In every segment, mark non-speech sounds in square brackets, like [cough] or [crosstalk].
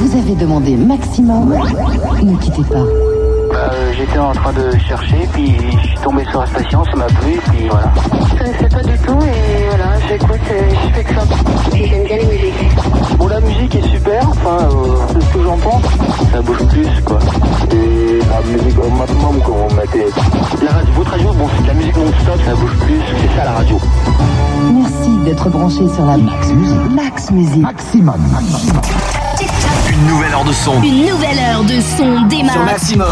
Vous avez demandé maximum. Ne quittez pas. Bah, euh, J'étais en train de chercher, puis je suis tombé sur la station, ça m'a plu, puis voilà. Je connaissais pas du tout et voilà, j'écoute je fais que ça. Et j'aime bien les musiques. Bon, la musique est super, enfin, euh, c'est ce que j'en pense. Ça bouge plus, quoi. Et la musique au maximum, quand on mettait. La radio, votre radio, bon, c'est de la musique non-stop, ça bouge plus, c'est ça la radio. Merci d'être branché sur la Max Musique. Max Musique. Maximum. Une nouvelle heure de son. Une nouvelle heure de son démarre. Sur Maximum.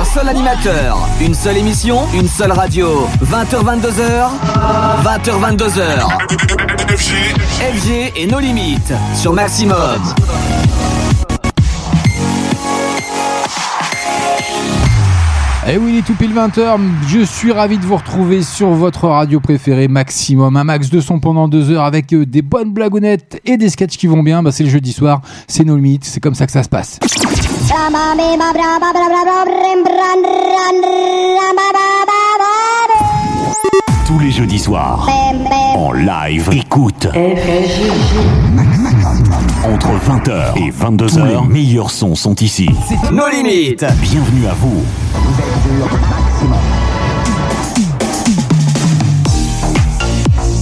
Un seul animateur, une seule émission, une seule radio. 20h22h, 20h22h. FG et nos limites sur Maximum. Et Eh oui, il est tout pile 20h. Je suis ravi de vous retrouver sur votre radio préférée Maximum. Un max de son pendant deux heures avec euh, des bonnes blagounettes et des sketchs qui vont bien. Bah, c'est le jeudi soir, c'est nos limites, c'est comme ça que ça se passe. Tous les jeudis soirs. En live. Écoute. Entre 20h et 22h, les meilleurs sons sont ici. Nos limites. Bienvenue à vous.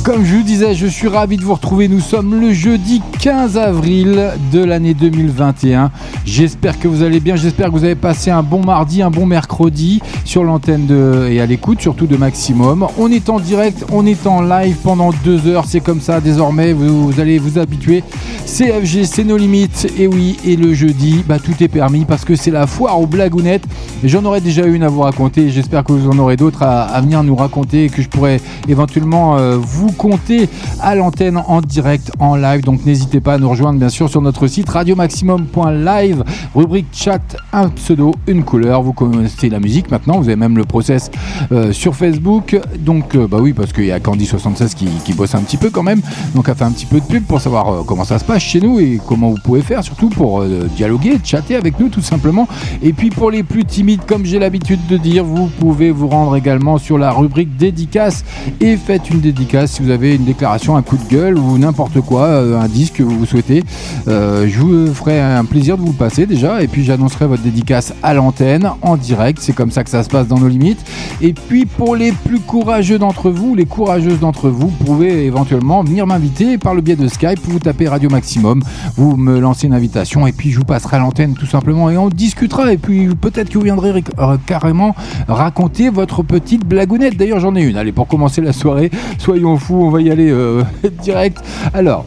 Comme je vous disais, je suis ravi de vous retrouver. Nous sommes le jeudi 15 avril de l'année 2021. J'espère que vous allez bien. J'espère que vous avez passé un bon mardi, un bon mercredi sur l'antenne et à l'écoute, surtout de Maximum. On est en direct, on est en live pendant deux heures. C'est comme ça désormais. Vous, allez vous habituer. CFG, c'est nos limites. Et oui, et le jeudi, bah, tout est permis parce que c'est la foire aux blagounettes. J'en aurais déjà une à vous raconter. J'espère que vous en aurez d'autres à, à venir nous raconter et que je pourrais éventuellement euh, vous compter à l'antenne en direct, en live. Donc n'hésitez pas à nous rejoindre bien sûr sur notre site radiomaximum.live, rubrique chat, un pseudo, une couleur. Vous connaissez la musique maintenant, vous avez même le process euh, sur Facebook. Donc euh, bah oui, parce qu'il y a Candy76 qui, qui bosse un petit peu quand même. Donc elle fait un petit peu de pub pour savoir euh, comment ça se passe chez nous et comment vous pouvez faire surtout pour dialoguer, chatter avec nous tout simplement. Et puis pour les plus timides, comme j'ai l'habitude de dire, vous pouvez vous rendre également sur la rubrique dédicace et faites une dédicace si vous avez une déclaration, un coup de gueule ou n'importe quoi, euh, un disque que vous souhaitez. Euh, je vous ferai un plaisir de vous le passer déjà et puis j'annoncerai votre dédicace à l'antenne en direct. C'est comme ça que ça se passe dans nos limites. Et puis pour les plus courageux d'entre vous, les courageuses d'entre vous, vous pouvez éventuellement venir m'inviter par le biais de Skype. Vous tapez Radio Maximum, vous me lancez une invitation et puis je vous passerai à l'antenne tout simplement et on discutera. Et puis peut-être que vous viendrez euh, carrément raconter votre petite blagounette. D'ailleurs, j'en ai une. Allez, pour commencer la soirée, soyons fous, on va y aller euh, [laughs] direct. Alors.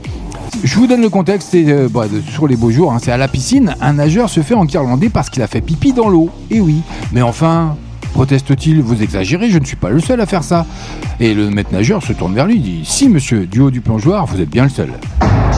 Je vous donne le contexte, c'est euh, bah, sur les beaux jours, hein, c'est à la piscine, un nageur se fait enguirlander parce qu'il a fait pipi dans l'eau. Et oui, mais enfin, proteste-t-il, vous exagérez, je ne suis pas le seul à faire ça. Et le maître nageur se tourne vers lui et dit, si monsieur, du haut du plongeoir, vous êtes bien le seul.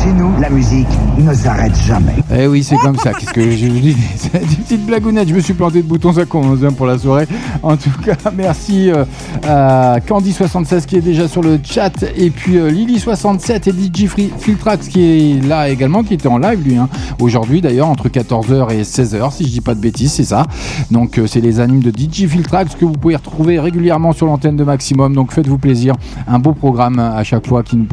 Chez nous, la musique ne s'arrête jamais. Eh oui, c'est comme ça. Qu'est-ce que je vous dis [laughs] C'est une petite blagounette. Je me suis planté de bouton, ça commence bien pour la soirée. En tout cas, [laughs] merci euh, à Candy76 qui est déjà sur le chat. Et puis euh, Lily67 et DJ Filtrax qui est là également, qui était en live lui. hein. Aujourd'hui d'ailleurs, entre 14h et 16h, si je dis pas de bêtises, c'est ça. Donc euh, c'est les animes de DJ Filtrax que vous pouvez retrouver régulièrement sur l'antenne de Maximum. Donc faites-vous plaisir. Un beau programme à chaque fois qui nous,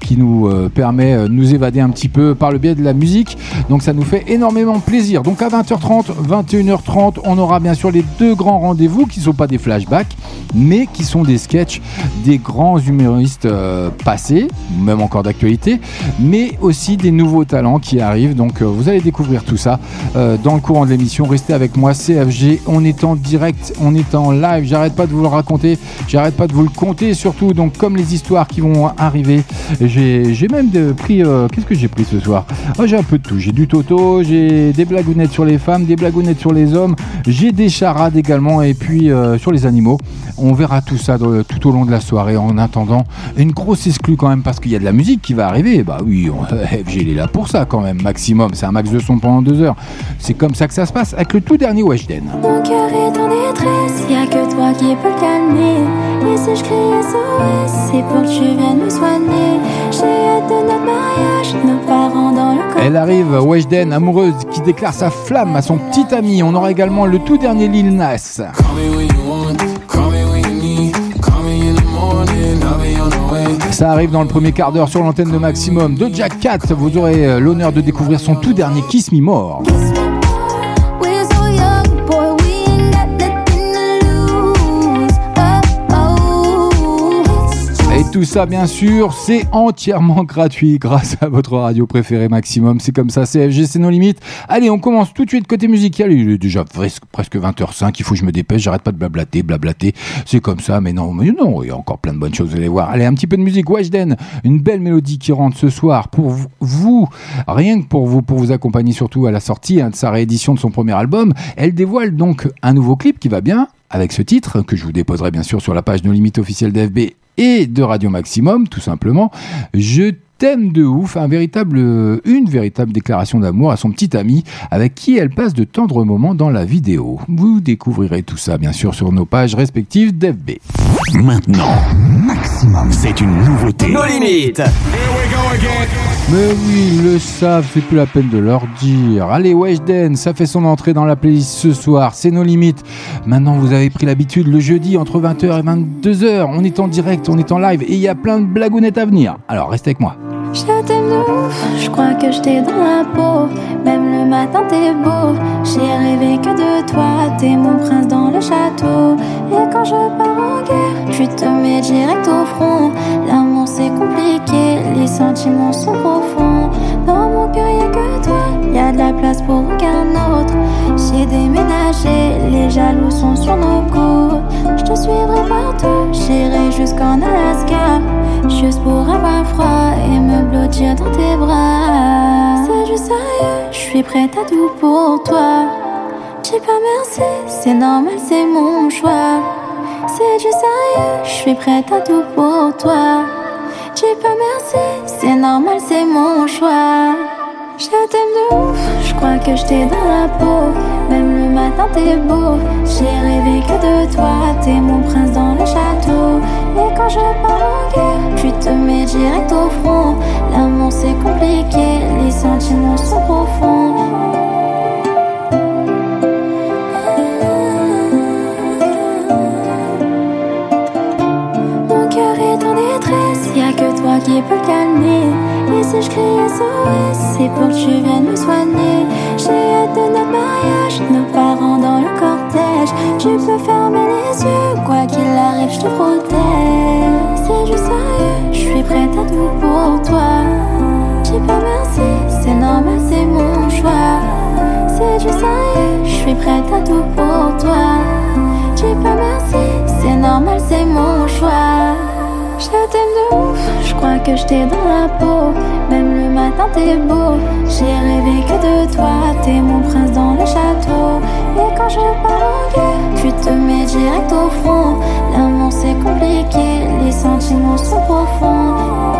qui nous euh, permet euh, de nous évader un petit peu par le biais de la musique. Donc ça nous fait énormément plaisir. Donc à 20h30, 21h30, on aura bien sûr les deux grands rendez-vous qui ne sont pas des flashbacks, mais qui sont des sketchs des grands humoristes euh, passés, même encore d'actualité, mais aussi des nouveaux talents qui arrivent. Donc vous allez découvrir tout ça dans le courant de l'émission. Restez avec moi, CFG. On est en direct, on est en live. J'arrête pas de vous le raconter, j'arrête pas de vous le compter surtout. Donc comme les histoires qui vont arriver, j'ai même pris. euh, Qu'est-ce que j'ai pris ce soir? Oh, J'ai un peu de tout. J'ai du Toto, j'ai des blagounettes sur les femmes, des blagounettes sur les hommes, j'ai des charades également et puis euh, sur les animaux. On verra tout ça dans- tout au long de la soirée. En attendant, une grosse exclue quand même parce qu'il y a de la musique qui va arriver. Bah oui, on- [laughs] FG est là pour ça quand même, maximum. C'est un max de son pendant deux heures. C'est comme ça que ça se passe avec le tout dernier Weshden. Mon cœur est en y a que toi qui peux calmer. Et si je crie SOS, c'est pour que tu viennes me soigner. J'ai hâte de notre mariage, nos parents dans le corps. Elle arrive, Weshden, amoureuse, qui déclare sa flamme à son petit ami. On aura également le tout dernier Lil Nas. Ça arrive dans le premier quart d'heure sur l'antenne de Maximum de Jack Cat. Vous aurez euh, l'honneur de découvrir son tout dernier Kiss Me More. Tout ça, bien sûr, c'est entièrement gratuit grâce à votre radio préférée Maximum. C'est comme ça, CFG, c'est nos limites. Allez, on commence tout de suite côté musical. Il est déjà presque 20h05. Il faut que je me dépêche. J'arrête pas de blablater, blablater. C'est comme ça, mais non, mais non, il y a encore plein de bonnes choses, vous allez voir. Allez, un petit peu de musique. Weshden, une belle mélodie qui rentre ce soir pour vous, rien que pour vous, pour vous accompagner surtout à la sortie hein, de sa réédition de son premier album. Elle dévoile donc un nouveau clip qui va bien avec ce titre que je vous déposerai bien sûr sur la page No Limites officielle d'FB et de Radio Maximum, tout simplement. Je t'aime de ouf, un véritable, une véritable déclaration d'amour à son petit ami avec qui elle passe de tendres moments dans la vidéo. Vous découvrirez tout ça bien sûr sur nos pages respectives d'FB. Maintenant, Maximum, c'est une nouveauté. Nos limites. Mais oui, ils le savent, c'est plus la peine de leur dire. Allez, Weshden, ça fait son entrée dans la playlist ce soir, c'est nos limites. Maintenant, vous avez pris l'habitude, le jeudi, entre 20h et 22h, on est en direct, on est en live, et il y a plein de blagounettes à venir. Alors, restez avec moi. Je t'aime de ouf, je crois que je t'ai dans la peau. Même le matin, t'es beau. J'ai rêvé que de toi, t'es mon prince dans le château. Et quand je pars en guerre, tu te mets direct au front. L'amour c'est compliqué, les sentiments sont profonds. Dans mon cœur, y'a que toi, a de la place pour aucun autre. J'ai déménagé, les jaloux sont sur nos côtes. Je te suivrai partout, j'irai jusqu'en Alaska. Juste pour avoir froid et me blottir dans tes bras. C'est juste sérieux, je suis prête à tout pour toi. J'ai pas merci, c'est normal, c'est mon choix. C'est du sérieux, je suis prête à tout pour toi. J'ai pas merci, c'est normal, c'est mon choix. Je t'aime de ouf, je crois que je t'ai dans la peau. Même le matin, t'es beau. J'ai rêvé que de toi, t'es mon prince dans le château. Et quand je pars en guerre, tu te mets direct au front. L'amour c'est compliqué, les sentiments sont profonds. Qui peut calmer. Et si je crie SOS, c'est pour que tu viennes me soigner. J'ai hâte de notre mariage, nos parents dans le cortège. Tu peux fermer les yeux, quoi qu'il arrive, je te protège. C'est juste sérieux, je suis prête à tout pour toi. J'ai pas merci, c'est normal, c'est mon choix. C'est juste sérieux, je suis prête à tout pour toi. J'ai pas merci, c'est normal, c'est mon choix. Je t'aime de ouf, je crois que je t'ai dans la peau. Même le matin, t'es beau. J'ai rêvé que de toi, t'es mon prince dans le château. Et quand je guerre, tu te mets direct au front. L'amour c'est compliqué, les sentiments sont profonds.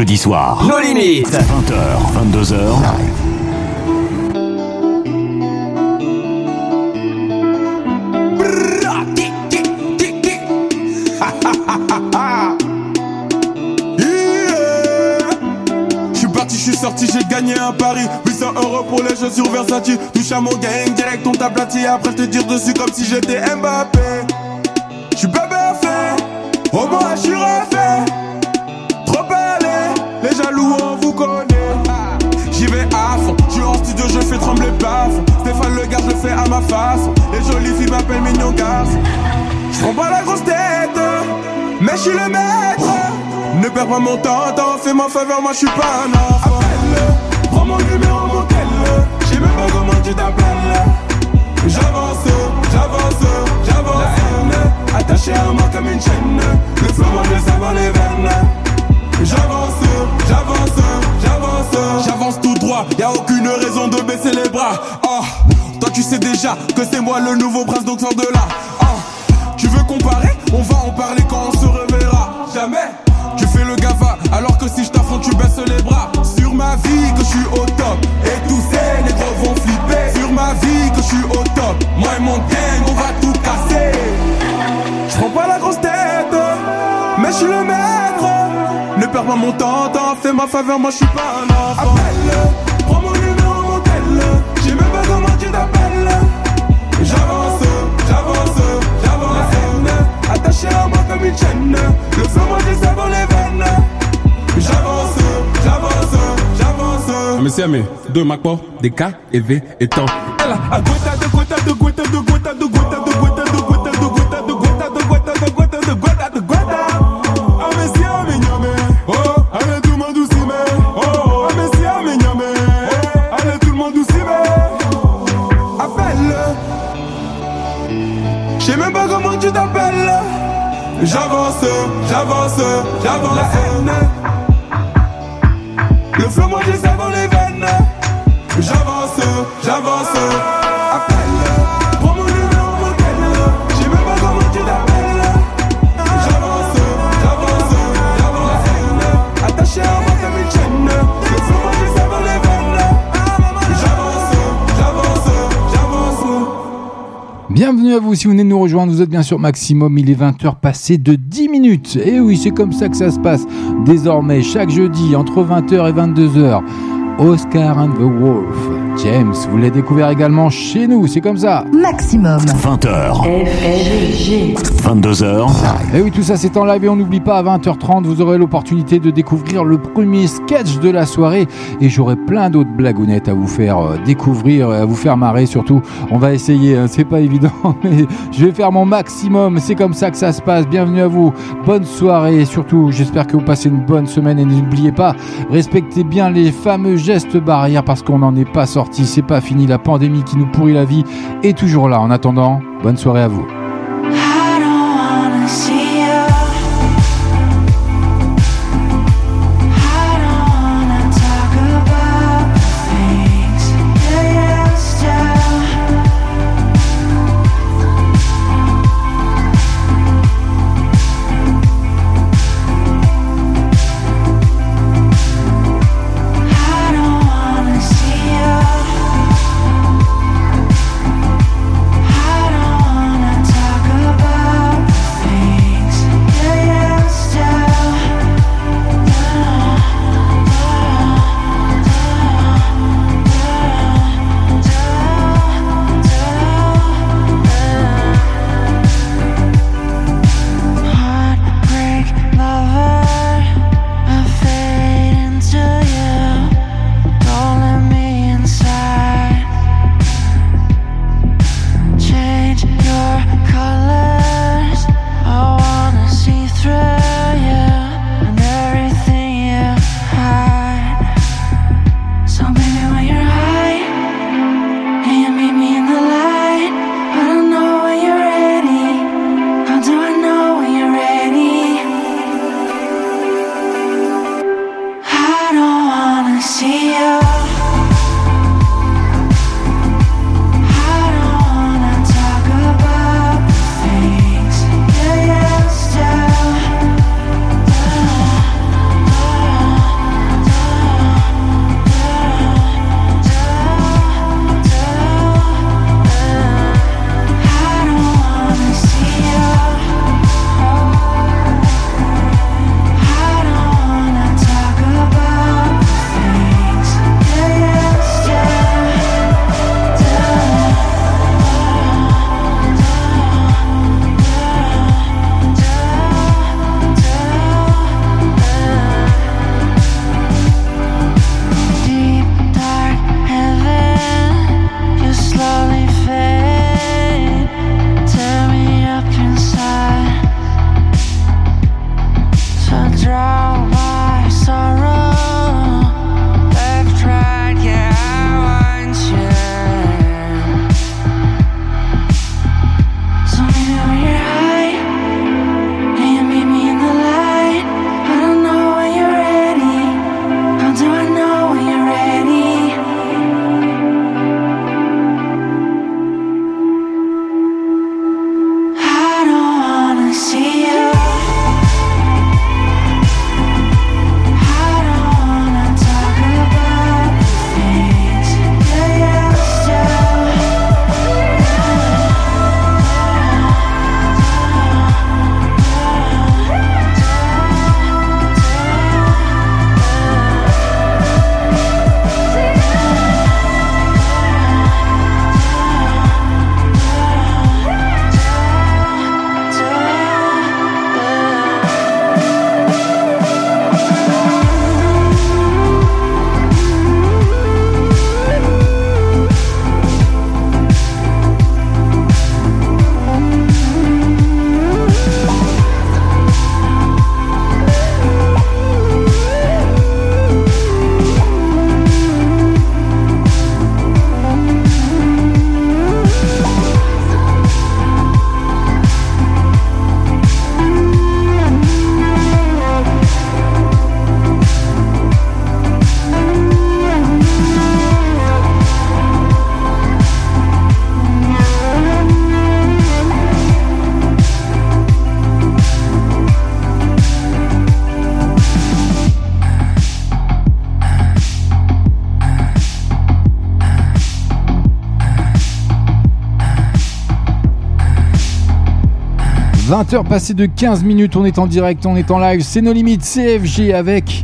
Jeudi soir. Nos limites. 20h, [laughs] 22h. Je suis sorti, j'ai gagné un pari. 800 euros pour les chaussures Versace. Touche à mon gang, direct on t'aplatit. Après te dire dessus comme si j'étais Mbappé. Je suis bébé fait Au moins je suis refait J'y vais à fond, j'suis en studio, je fais trembler le plafond. Stéphane le garde, je fais à ma façon. Les jolies filles m'appellent mignon garçon. J'prends pas la grosse tête, mais j'suis le maître. Ne perds pas mon temps, t'en fais ma faveur, moi j'suis pas un enfant. Appelle-le, prends mon numéro, mon tel. J'sais même pas comment tu t'appelles. J'avance, j'avance, j'avance. La haine, attachée à moi comme une chaîne. Le flot, moi je les veines. J'avance, j'avance, j'avance. J'avance tout droit, y a aucune raison de baisser les bras. Oh, toi tu sais déjà que c'est moi le nouveau prince, donc sors de là. Oh, tu veux comparer On va en parler quand on se reverra. Jamais. Tu fais le gafa, Alors que si je t'affronte, tu baisses les bras. Sur ma vie que je suis au top. Et tous ces négros vont flipper. Sur ma vie que je suis au top. Moi et mon gang, on va tout casser. Je prends pas la grosse tête, mais je suis le maître. Perds pas mon temps, temps, fais ma faveur, moi je suis pas un enfant. Appelle, prends mon numéro, mon tel. J'ai même pas comment tu t'appelles. J'avance, j'avance, j'avance. Attaché à moi comme une chaîne. Le feu, moi j'ai ça dans les veines. J'avance, j'avance, j'avance. Monsieur Amé, deux Macpo, des K et V et temps. Elle a gota de À vous si vous venez nous rejoindre, vous êtes bien sûr Maximum, il est 20h passé de 10 minutes. Et oui, c'est comme ça que ça se passe désormais chaque jeudi entre 20h et 22h. Oscar and the Wolf. James, vous l'avez découvert également chez nous, c'est comme ça. Maximum. 20h. FG. 22h. Et oui, tout ça c'est en live et on n'oublie pas à 20h30, vous aurez l'opportunité de découvrir le premier sketch de la soirée et j'aurai plein d'autres blagounettes à vous faire euh, découvrir, à vous faire marrer surtout. On va essayer, hein, c'est pas [laughs] évident, mais je vais faire mon maximum. C'est comme ça que ça se passe. Bienvenue à vous. Bonne soirée et surtout, j'espère que vous passez une bonne semaine et n'oubliez pas, respectez bien les fameux gestes barrières parce qu'on n'en est pas sorti. C'est pas fini. La pandémie qui nous pourrit la vie est toujours là. En attendant, bonne soirée à vous. 20h passées de 15 minutes, on est en direct, on est en live, c'est nos limites CFG avec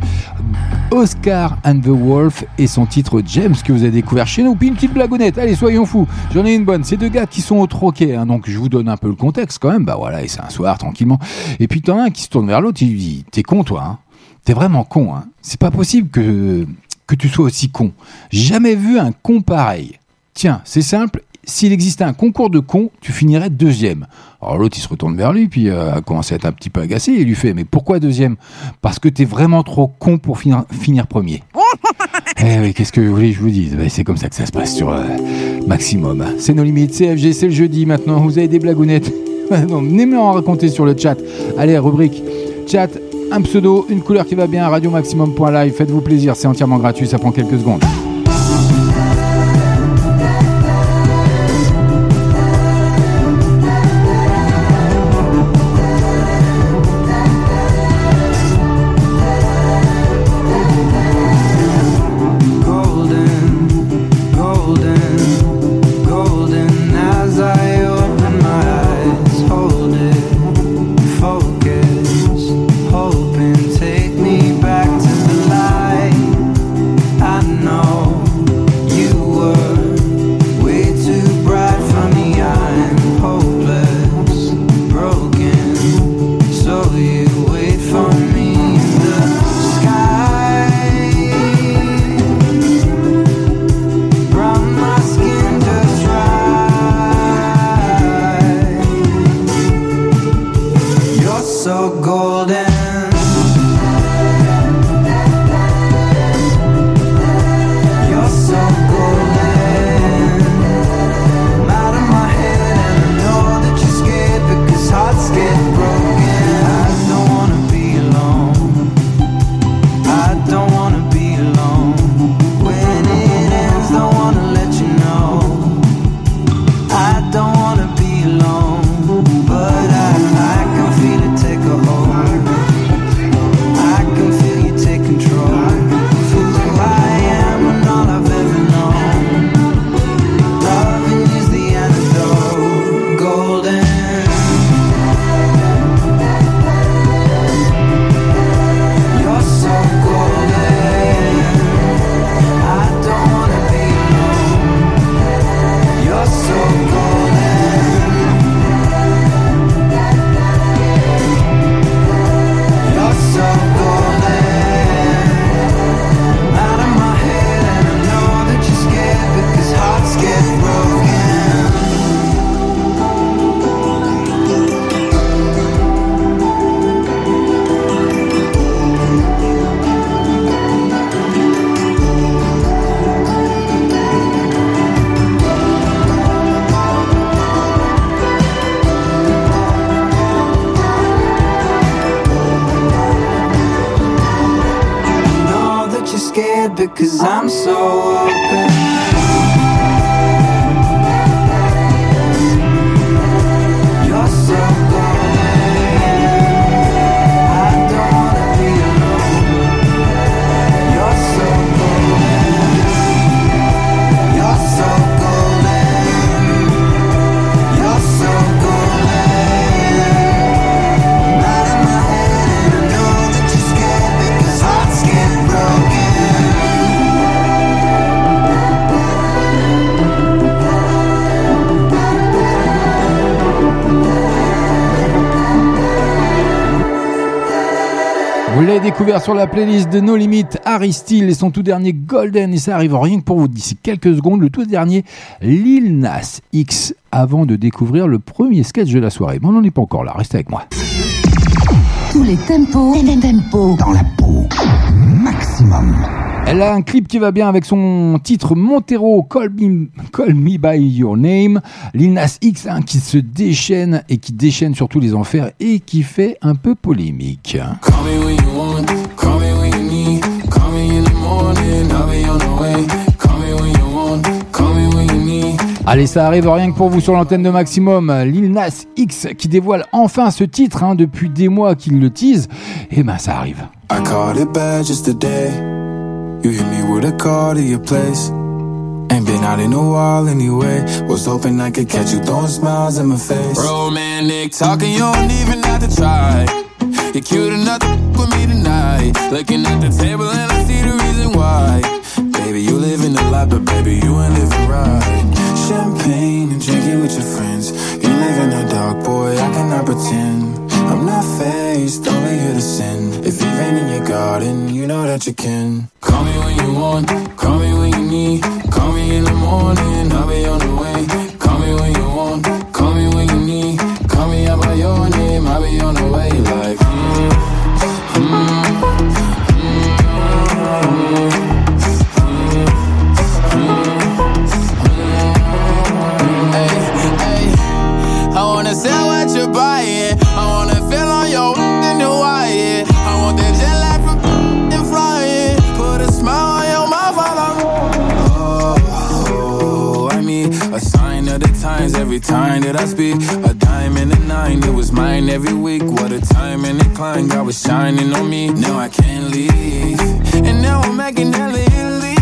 Oscar and the Wolf et son titre James que vous avez découvert chez nous. Puis une petite blagounette, allez soyons fous, j'en ai une bonne. Ces deux gars qui sont au troquet, hein, donc je vous donne un peu le contexte quand même, bah voilà, et c'est un soir tranquillement. Et puis t'en as un qui se tourne vers l'autre, il lui dit, t'es con toi, hein t'es vraiment con, hein c'est pas possible que, que tu sois aussi con. Jamais vu un con pareil. Tiens, c'est simple, s'il existait un concours de cons, tu finirais deuxième. Alors l'autre, il se retourne vers lui, puis euh, a commencé à être un petit peu agacé. Il lui fait Mais pourquoi deuxième? Parce que t'es vraiment trop con pour finir, finir premier. [laughs] eh oui, qu'est-ce que vous voulez que je vous dise? Ben, C'est comme ça que ça se passe sur euh, Maximum. C'est nos limites. CFG, c'est le jeudi maintenant. Vous avez des blagounettes [laughs] N'aimez en raconter sur le chat. Allez, rubrique chat. Un pseudo, une couleur qui va bien, radio maximum.live. Faites-vous plaisir, c'est entièrement gratuit, ça prend quelques secondes. Découvert sur la playlist de No Limit Harry Steele et son tout dernier Golden et ça arrive rien que pour vous d'ici quelques secondes le tout dernier Lil Nas X avant de découvrir le premier sketch de la soirée. Mais on n'en est pas encore là, restez avec moi. Tous les tempos, les tempos dans la peau. Maximum. Elle a un clip qui va bien avec son titre Montero Call Me, Call Me By Your Name. Lil Nas X hein, qui se déchaîne et qui déchaîne sur tous les enfers et qui fait un peu polémique. Allez, ça arrive rien que pour vous sur l'antenne de Maximum. Lil Nas X qui dévoile enfin ce titre hein, depuis des mois qu'il le tease. Et eh ben ça arrive. You hit me with a call to your place. Ain't been out in a while anyway. Was hoping I could catch you throwing smiles in my face. Romantic talking, you don't even have to try. You're cute enough to with me tonight. Looking at the table and I see the reason why. Baby, you live in the life, but baby, you ain't living right. Champagne and drinking with your friends. You live in the dark, boy, I cannot pretend. I'm not faced, only here to sin. If you've been in your garden, you know that you can. Call me when you want, call me when you need. Call me in the morning, I'll be on the way. Call me when you want, call me when you need. Call me out by your name, I'll be on the way. Like, mm, mm, sell what you're buying. Every time that I speak. A dime and a nine, it was mine every week. What a time and a climb, God was shining on me. Now I can't leave. And now I'm making hella Italy.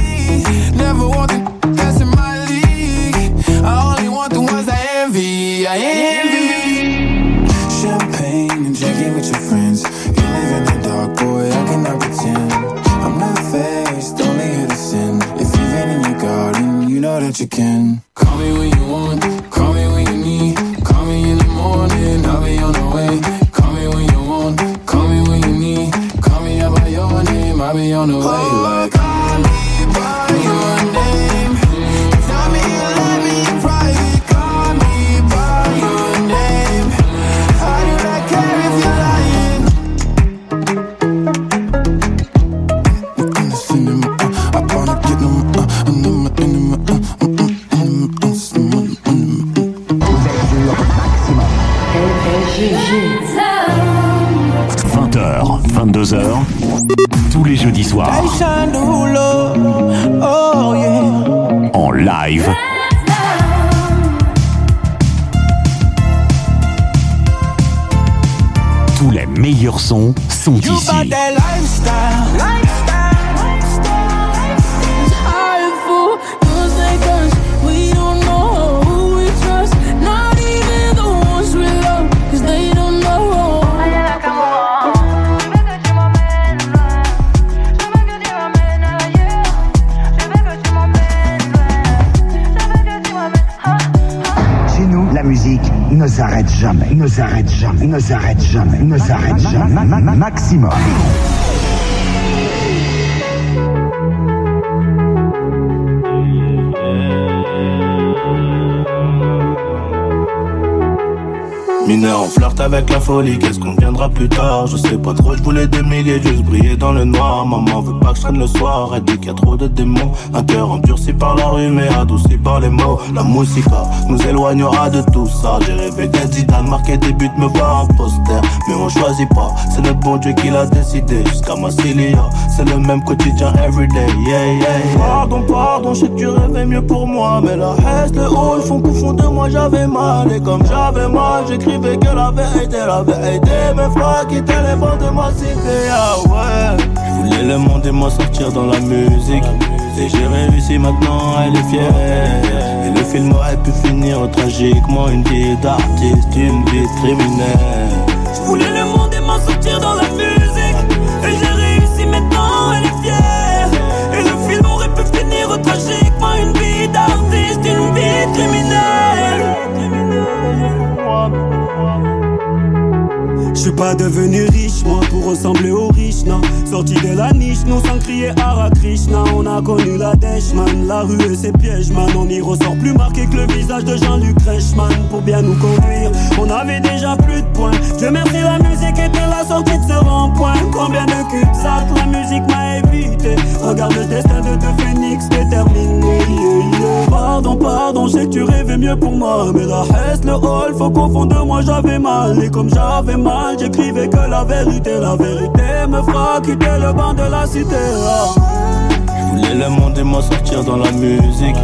Never want the that's in my league. I only want the ones I envy. I envy. Champagne and drinking with your friends. You live in the dark, boy, I cannot pretend. I'm not faced, only here to sin. If you've been in your garden, you know that you can. Mineur, on avec la folie, qu'est-ce qu'on viendra plus tard? Je sais pas trop, je voulais des milliers, juste briller dans le noir. Maman veut pas que je traîne le soir, elle dit qu'il y a trop de démons. Un cœur endurci par la rue mais adouci par les mots. La musica nous éloignera de tout ça. J'ai rêvé d'être Zidane, marquer des buts, me voir un poster. Mais on choisit pas, c'est le bon Dieu qui l'a décidé. Jusqu'à Massilia, c'est le même quotidien everyday Yeah, yeah, Pardon, pardon, je sais que tu rêvais mieux pour moi Mais la reste, le haut, qu'au fond de moi j'avais mal. Et comme j'avais mal, j'écrivais que la la Mes frères de cité, ah ouais. Je voulais le monde et m'en sortir dans la musique. Et j'ai réussi maintenant, elle est fière. Et le film aurait pu finir tragiquement. Une vie d'artiste, une vie de criminel Je voulais le monde et m'en sortir dans la musique. Et j'ai réussi maintenant, elle est fière. Et le film aurait pu finir tragiquement. Une vie pas devenu riche, moi, pour ressembler aux riches, non. Sorti de la niche, nous sans crier Hara Krishna. On a connu la dèche. La rue et ses pièges, man. On y ressort plus marqué que le visage de Jean-Luc Reichmann. Pour bien nous conduire, on avait déjà plus de points. Dieu merci, la musique était la sortie de ce rond-point. Combien de cul-de-sac la musique m'a Regarde le destin de deux phénix déterminé. Yeah, yeah. Pardon, pardon, que tu rêvais mieux pour moi. Mais la reste, le hall, faut qu'au fond de moi j'avais mal. Et comme j'avais mal, j'écrivais que la vérité, la vérité me fera quitter le banc de la cité. Ah. Je voulais le monde et m'en sortir dans la musique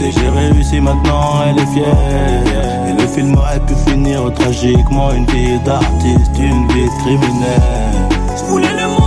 Et j'ai réussi maintenant, elle est fière Et le film aurait pu finir tragiquement Une vie d'artiste, une vie de criminel Je voulais le monde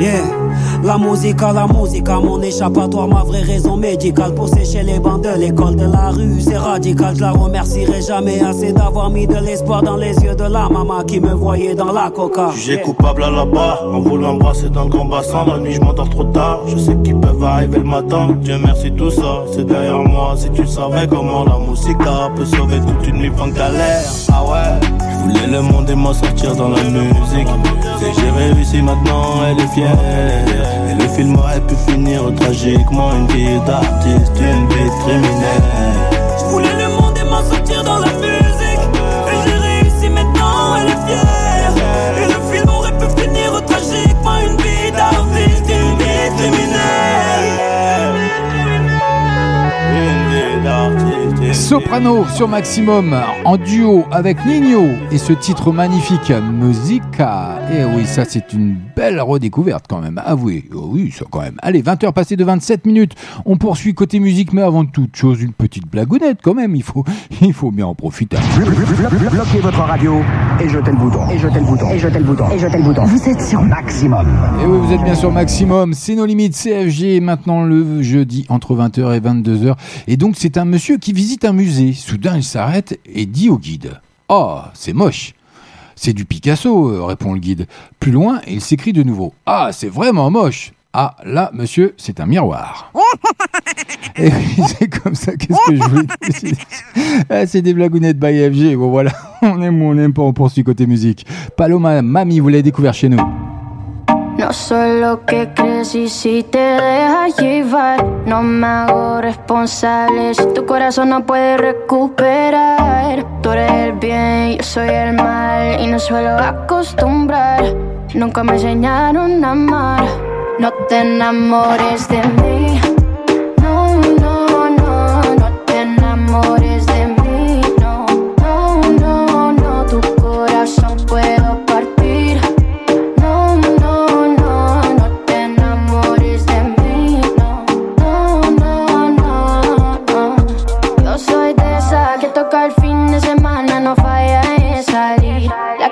Yeah. La musique à la musique, à mon échappatoire, ma vraie raison médicale pour sécher les bancs de l'école de la rue, c'est radical. Je la remercierai jamais assez d'avoir mis de l'espoir dans les yeux de la maman qui me voyait dans la coca. Jugé coupable à la barre, en voulant brasser dans le grand bassin. La nuit, je m'endors trop tard. Je sais qu'ils peuvent arriver le matin. Dieu merci, tout ça, c'est derrière moi. Si tu savais comment la musique peut sauver toute une nuit en galère. Ah ouais voulais le monde et m'en sortir dans la musique. C'est j'ai réussi maintenant, elle est fière. Et le film aurait pu finir tragiquement. Une vie d'artiste, une vie de criminel. Je voulais le monde et m'en sortir dans la Soprano sur Maximum en duo avec Nino et ce titre magnifique Musica. Et oui, ça c'est une belle redécouverte quand même, avouez. Oh oui, ça quand même. Allez, 20h passées de 27 minutes. On poursuit côté musique, mais avant toute chose, une petite blagounette quand même. Il faut, [laughs] il faut bien en profiter. Bloquez votre radio et jetez le bouton. Et jetez le bouton. Et jetez le bouton. Et jetez le bouton. Vous êtes sur maximum. Et oui, vous êtes bien sur Maximum, c'est nos limites CFG maintenant le jeudi entre 20h et 22h. Et donc c'est un monsieur qui visite un Soudain il s'arrête et dit au guide Oh, c'est moche. C'est du Picasso, euh, répond le guide. Plus loin, il s'écrit de nouveau Ah, c'est vraiment moche. Ah, là, monsieur, c'est un miroir. [laughs] Et [laughs] c'est comme ça, qu'est-ce que je voulais dire? [laughs] Ah, C'est des blagounettes by FG. Bon, voilà, on aime ou on n'aime pas, on poursuit côté musique. Paloma, Mami, vous l'avez découvert chez nous. No soy lo que crees y si te dejas llevar, no me hago responsable. Si tu corazón no puede recuperar, tú eres el bien, yo soy el mal y no suelo acostumbrar. Nunca me enseñaron a amar. No te enamores de mí.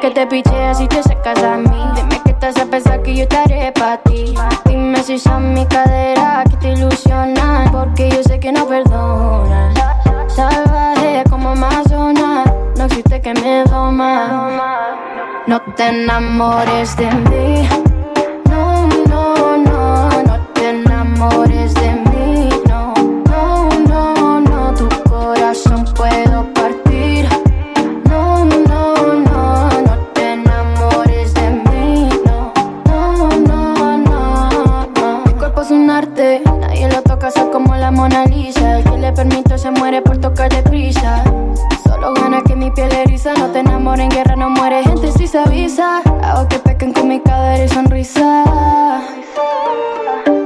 Que te pichea si te secas a mí. Dime que estás a pensar que yo estaré para ti. Dime si son mi cadera que te ilusionan, porque yo sé que no perdonan. Salvaje como Amazona, no existe que me doma. No te enamores de mí. No, no, no, no te enamores de mí. Como la Mona Lisa. El que le permito se muere por tocar deprisa. Solo gana que mi piel eriza. No te enamores en guerra, no muere gente si se avisa. Hago que pequen con mi cadera y sonrisa.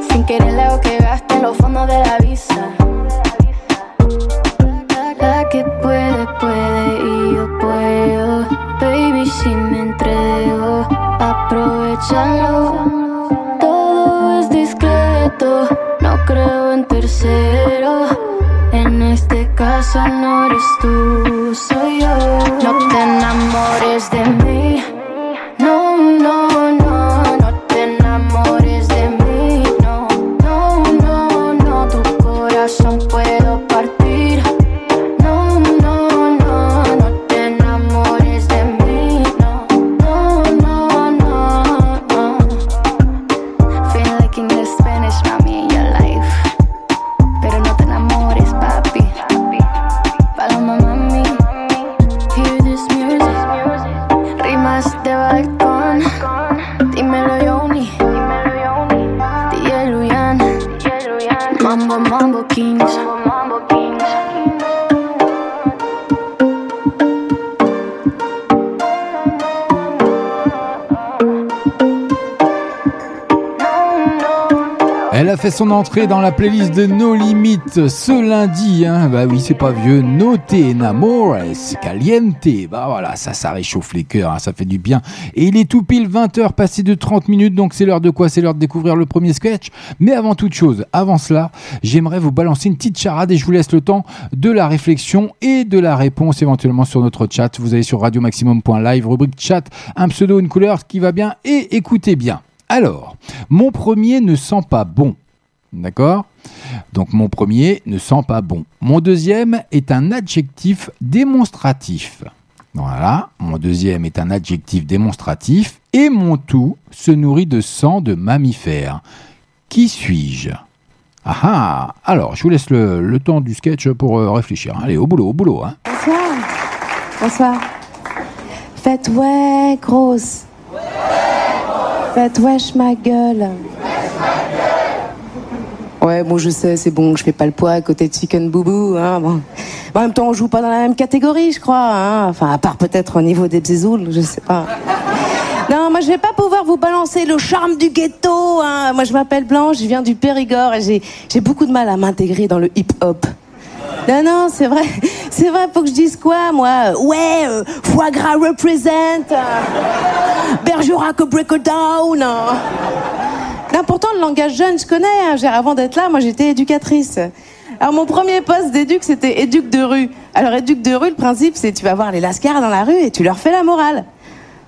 Sin querer le hago que gaste los fondos de la visa. La que puede, puede y yo puedo. Baby, si me entrego, aprovechalo. Todo es discreto, creo en tercero. En este caso no eres tú, soy yo. No te enamores de mí. No, no, fait son entrée dans la playlist de No Limites ce lundi. Hein. Bah oui, c'est pas vieux. No te enamores caliente. Bah voilà, ça, ça réchauffe les cœurs, hein, ça fait du bien. Et il est tout pile 20h, passé de 30 minutes, donc c'est l'heure de quoi? C'est l'heure de découvrir le premier sketch. Mais avant toute chose, avant cela, j'aimerais vous balancer une petite charade et je vous laisse le temps de la réflexion et de la réponse éventuellement sur notre chat. Vous allez sur radiomaximum.live, rubrique chat, un pseudo, une couleur qui va bien et écoutez bien. Alors, mon premier ne sent pas bon. D'accord? Donc mon premier ne sent pas bon. Mon deuxième est un adjectif démonstratif. Voilà, mon deuxième est un adjectif démonstratif. Et mon tout se nourrit de sang de mammifères. Qui suis-je? Ah ah Alors, je vous laisse le, temps du sketch pour euh, réfléchir. Allez, au boulot, au boulot. Hein. Bonsoir. Bonsoir. Faites ouais, grosse. Faites wesh ma gueule. Bon, je sais, c'est bon, je fais pas le poids à côté de Chicken Boubou. Hein, bon. En même temps, on joue pas dans la même catégorie, je crois. Hein. Enfin, à part peut-être au niveau des bzizouls, je sais pas. Non, moi, je vais pas pouvoir vous balancer le charme du ghetto. Hein. Moi, je m'appelle Blanche, je viens du Périgord et j'ai, beaucoup de mal à m'intégrer dans le hip-hop. Non, non, c'est vrai. [laughs] C'est vrai, faut que je dise quoi, moi? Ouais, euh, foie gras represent. euh, Bergerac break down. Non, pourtant, le langage jeune, je connais. hein. Avant d'être là, moi, j'étais éducatrice. Alors, mon premier poste d'éduc, c'était éduc de rue. Alors, éduc de rue, le principe, c'est tu vas voir les lascars dans la rue et tu leur fais la morale.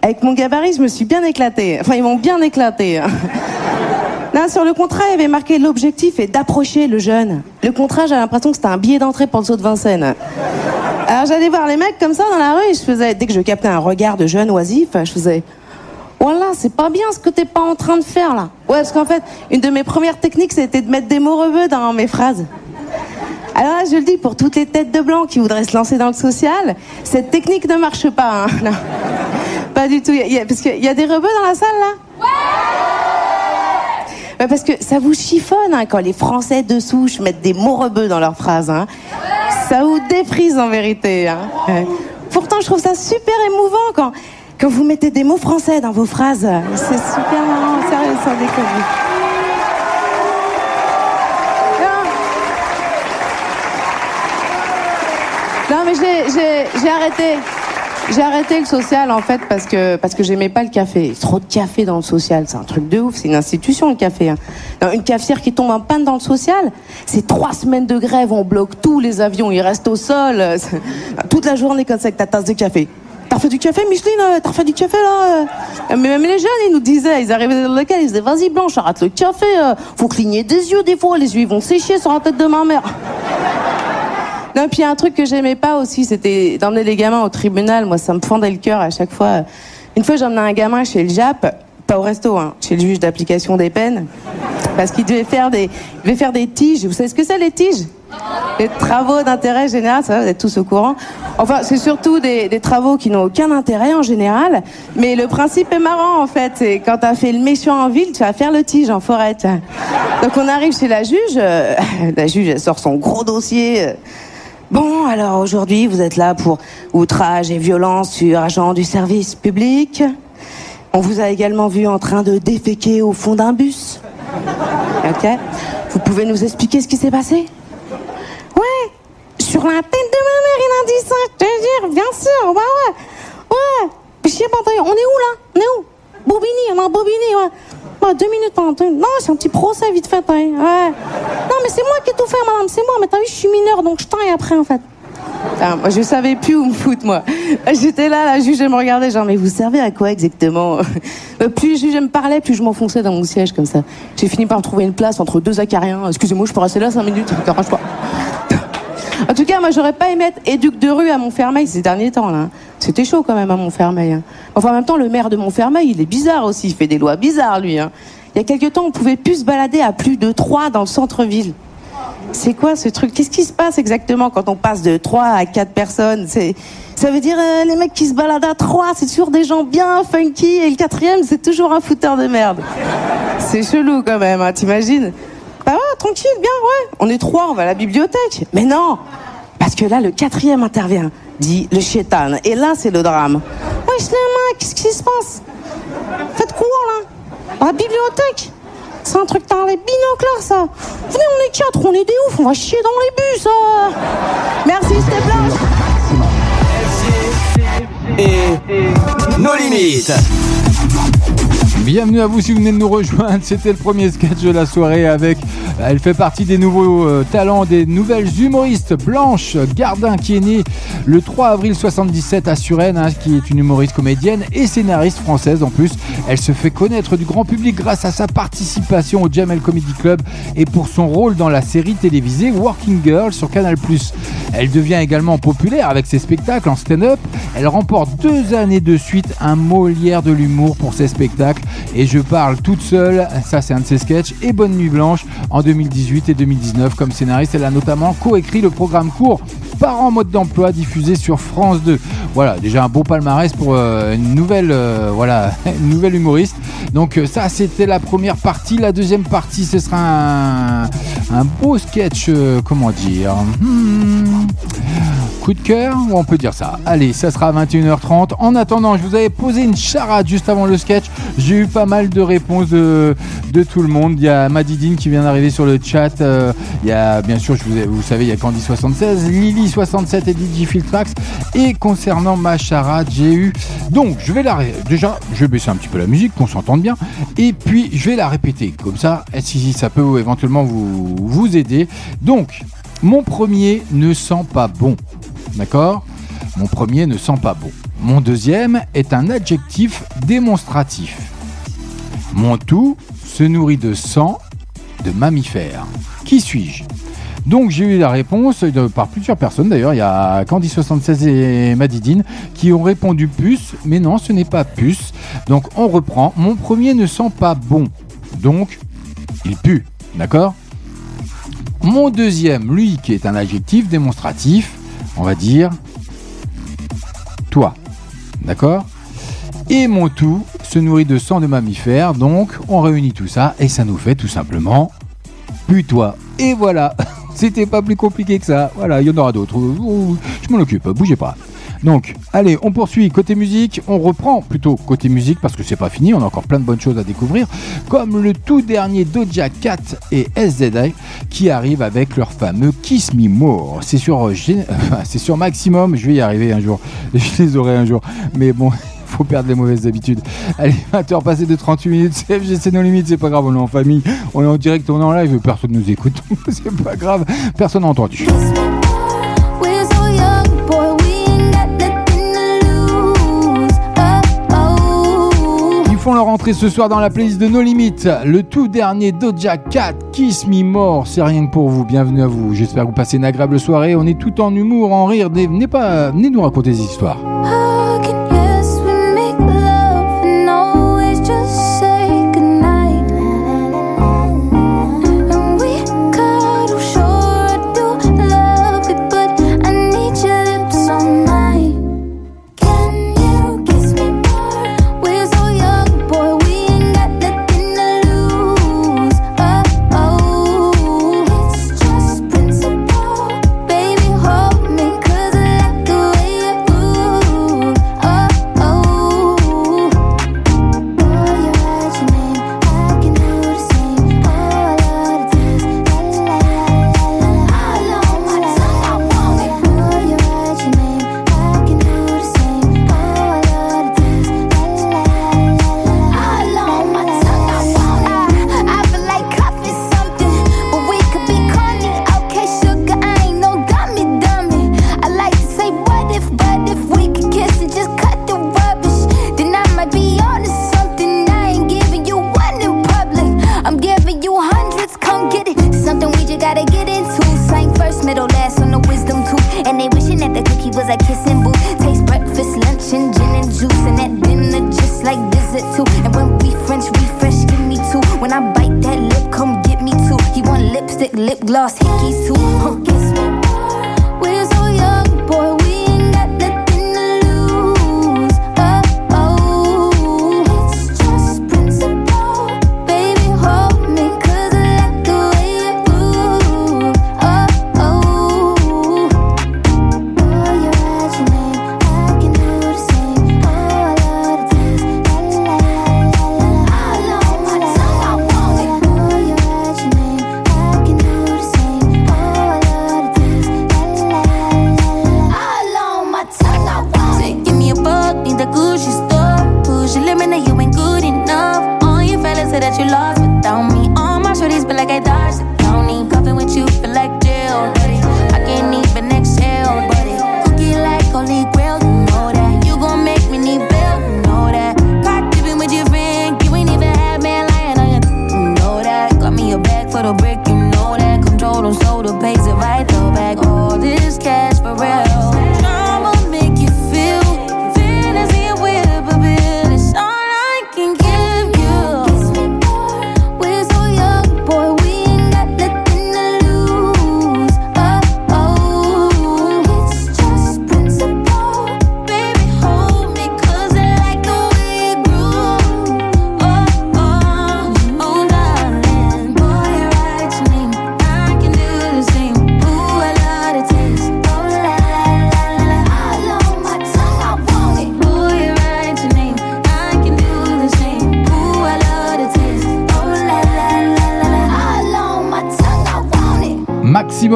Avec mon gabarit, je me suis bien éclatée. Enfin, ils m'ont bien éclatée. hein. [laughs] Non, sur le contrat, il y avait marqué l'objectif est d'approcher le jeune. Le contrat, j'ai l'impression que c'était un billet d'entrée pour le saut de Vincennes. Alors j'allais voir les mecs comme ça dans la rue et je faisais, dès que je captais un regard de jeune oisif, je faisais Voilà, c'est pas bien ce que t'es pas en train de faire là. Ouais, parce qu'en fait, une de mes premières techniques, c'était de mettre des mots rebeux dans mes phrases. Alors là, je le dis pour toutes les têtes de blanc qui voudraient se lancer dans le social, cette technique ne marche pas. hein. [laughs] Non. Pas du tout. Y a- parce qu'il y a des rebeux dans la salle là? Ouais, parce que ça vous chiffonne hein, quand les Français de souche mettent des mots rebeux dans leurs phrases. hein. Ça vous défrise en vérité. Ouais. Pourtant, je trouve ça super émouvant quand, quand vous mettez des mots français dans vos phrases. C'est super marrant, sérieux, sans déconner. Non, mais j'ai- arrêté. J'ai arrêté le social en fait parce que parce que j'aimais pas le café. Trop de café dans le social, c'est un truc de ouf. C'est une institution le café. hein. Une cafetière qui tombe en panne dans le social, c'est trois semaines de grève. On bloque tous les avions, ils restent au sol. [laughs] Toute la journée comme ça avec ta tasse de café. T'as refait du café, Micheline euh, T'as refait du café là euh Mais même les jeunes, ils nous disaient, ils arrivaient dans le local, ils disaient vas-y Blanche, arrête le café. euh, faut cligner des yeux des fois, les yeux ils vont sécher sur la tête de ma mère. Non, puis un truc que j'aimais pas aussi, c'était d'emmener les gamins au tribunal. Moi, ça me fendait le cœur à chaque fois. Une fois, j'emmenais un gamin chez le JAP, pas au resto, hein, chez le juge d'application des peines, parce qu'il devait faire des, il devait faire des tiges. Vous savez ce que c'est les tiges? Les travaux d'intérêt général, ça va, vous êtes tous au courant. Enfin, c'est surtout des, travaux qui n'ont aucun intérêt en général, mais le principe est marrant en fait. C'est quand t'as fait le méchant en ville, tu vas faire le tige en forêt. Donc on arrive chez la juge, euh, la juge elle sort son gros dossier. Bon, alors aujourd'hui, vous êtes là pour outrage et violence sur agent du service public. On vous a également vu en train de déféquer au fond d'un bus. Ok Vous pouvez nous expliquer ce qui s'est passé? Sur la tête de ma mère, il a dit ça, je te jure, bien sûr, bah ouais Ouais Je sais pas, on est où là? On est où? Bobigny, on a Bobigny, ouais. Ouais, deux minutes, hein, deux- Non, c'est un petit procès vite fait, hein, ouais. Non, mais c'est moi qui ai tout fait, madame, c'est moi, mais t'as vu, je suis mineur, donc je taille après, en fait. Ah, moi, je savais plus où me foutre, moi. J'étais là, la juge, elle me regardait, genre, mais vous servez à quoi exactement? [laughs] Euh, Plus le juge me parlait, plus je m'enfonçais dans mon siège, comme ça. J'ai fini par trouver une place entre deux acariens. Excusez-moi, je peux rester là cinq minutes, ça pas. En tout cas, moi, j'aurais pas aimé être éduc de rue à Montfermeil ces derniers temps, là. C'était chaud quand même à Montfermeil. hein. Enfin, en même temps, le maire de Montfermeil, il est bizarre aussi. Il fait des lois bizarres, lui. hein. Il y a quelques temps, on pouvait plus se balader à plus de trois dans le centre-ville. C'est quoi ce truc? Qu'est-ce qui se passe exactement quand on passe de 3 à 4 personnes? Ça veut dire euh, les mecs qui se baladent à 3, c'est toujours des gens bien funky et le quatrième c'est toujours un fouteur de merde. C'est chelou quand même, hein, t'imagines? Bah ouais, tranquille, bien, ouais. On est trois, on va à la bibliothèque. Mais non Parce que là, le quatrième intervient, dit le chétan. Et là, c'est le drame. Wesh les qu'est-ce qui se passe? Faites quoi là? À la bibliothèque? C'est un truc dans les binoclars, ça. Venez, on est quatre, on est des oufs, on va chier dans les bus. hein. Merci, c'était Blanche. Et nos limites. Bienvenue à vous si vous venez de nous rejoindre. [laughs] C'était le premier sketch de la soirée avec Elle fait partie des nouveaux euh, talents, des nouvelles humoristes. Blanche Gardin, qui est née le 3 avril 77 à Suresnes, hein, qui est une humoriste comédienne et scénariste française en plus. Elle se fait connaître du grand public grâce à sa participation au Jamel Comedy Club et pour son rôle dans la série télévisée Working Girl sur Canal+. Elle devient également populaire avec ses spectacles en stand-up. Elle remporte deux années de suite un Molière de l'humour pour ses spectacles et je parle toute seule, ça c'est un de ses sketchs, et Bonne Nuit Blanche en 2018 et 2019 comme scénariste. Elle a notamment coécrit le programme court Par en mode d'emploi diffusé sur France 2. Voilà, déjà un beau palmarès pour euh, une nouvelle, euh, voilà, [laughs] nouvelle humoriste. Donc euh, ça c'était la première partie. La deuxième partie ce sera un, beau sketch, comment dire? Hmm, Coup de cœur, on peut dire ça. Allez, ça sera à 21h30. En attendant, je vous avais posé une charade juste avant le sketch. J'ai eu pas mal de réponses de, tout le monde. Il y a Madidine qui vient d'arriver sur le chat. Euh, il y a, bien sûr, vous, savez, il y a Candy76, Lily67 et DJ. Et concernant ma charade, j'ai eu. Donc, je vais la. Déjà, je vais baisser un petit peu la musique, qu'on s'entende bien. Et puis, je vais la répéter. Comme ça, si ça peut éventuellement vous aider. Donc, mon premier ne sent pas bon. D'accord? Mon premier ne sent pas bon. Mon deuxième est un adjectif démonstratif. Mon tout se nourrit de sang de mammifères. Qui suis-je? Donc j'ai eu la réponse par plusieurs personnes d'ailleurs, il y a Candy76 et Madidine qui ont répondu puce, mais non ce n'est pas puce. Donc on reprend, mon premier ne sent pas bon, donc il pue, d'accord? Mon deuxième, lui qui est un adjectif démonstratif, on va dire toi, d'accord? Et mon tout se nourrit de sang de mammifères, donc on réunit tout ça et ça nous fait tout simplement pue-toi. Et voilà, [laughs] c'était pas plus compliqué que ça. Voilà, il y en aura d'autres. Ouh, Je m'en occupe, bougez pas. Donc, allez, on poursuit côté musique. On reprend plutôt côté musique parce que c'est pas fini. On a encore plein de bonnes choses à découvrir, comme le tout dernier Doja Cat et SZA qui arrivent avec leur fameux Kiss Me More. C'est sur, euh, [laughs] Maximum. Je vais y arriver un jour. [laughs] Je les aurai un jour. Mais bon. [laughs] Faut perdre les mauvaises habitudes. Allez, 20h passé de 38 minutes. C'est nos limites, c'est pas grave, on est en famille. On est en direct, on est en live, personne nous écoute. c'est pas grave, personne n'a entendu. Leur entrée ce soir dans la playlist de nos limites. Le tout dernier Doja Cat, Kiss Me More, c'est rien que pour vous. Bienvenue à vous. J'espère que vous passez une agréable soirée. On est tout en humour, en rire. Venez pas, venez nous raconter des histoires.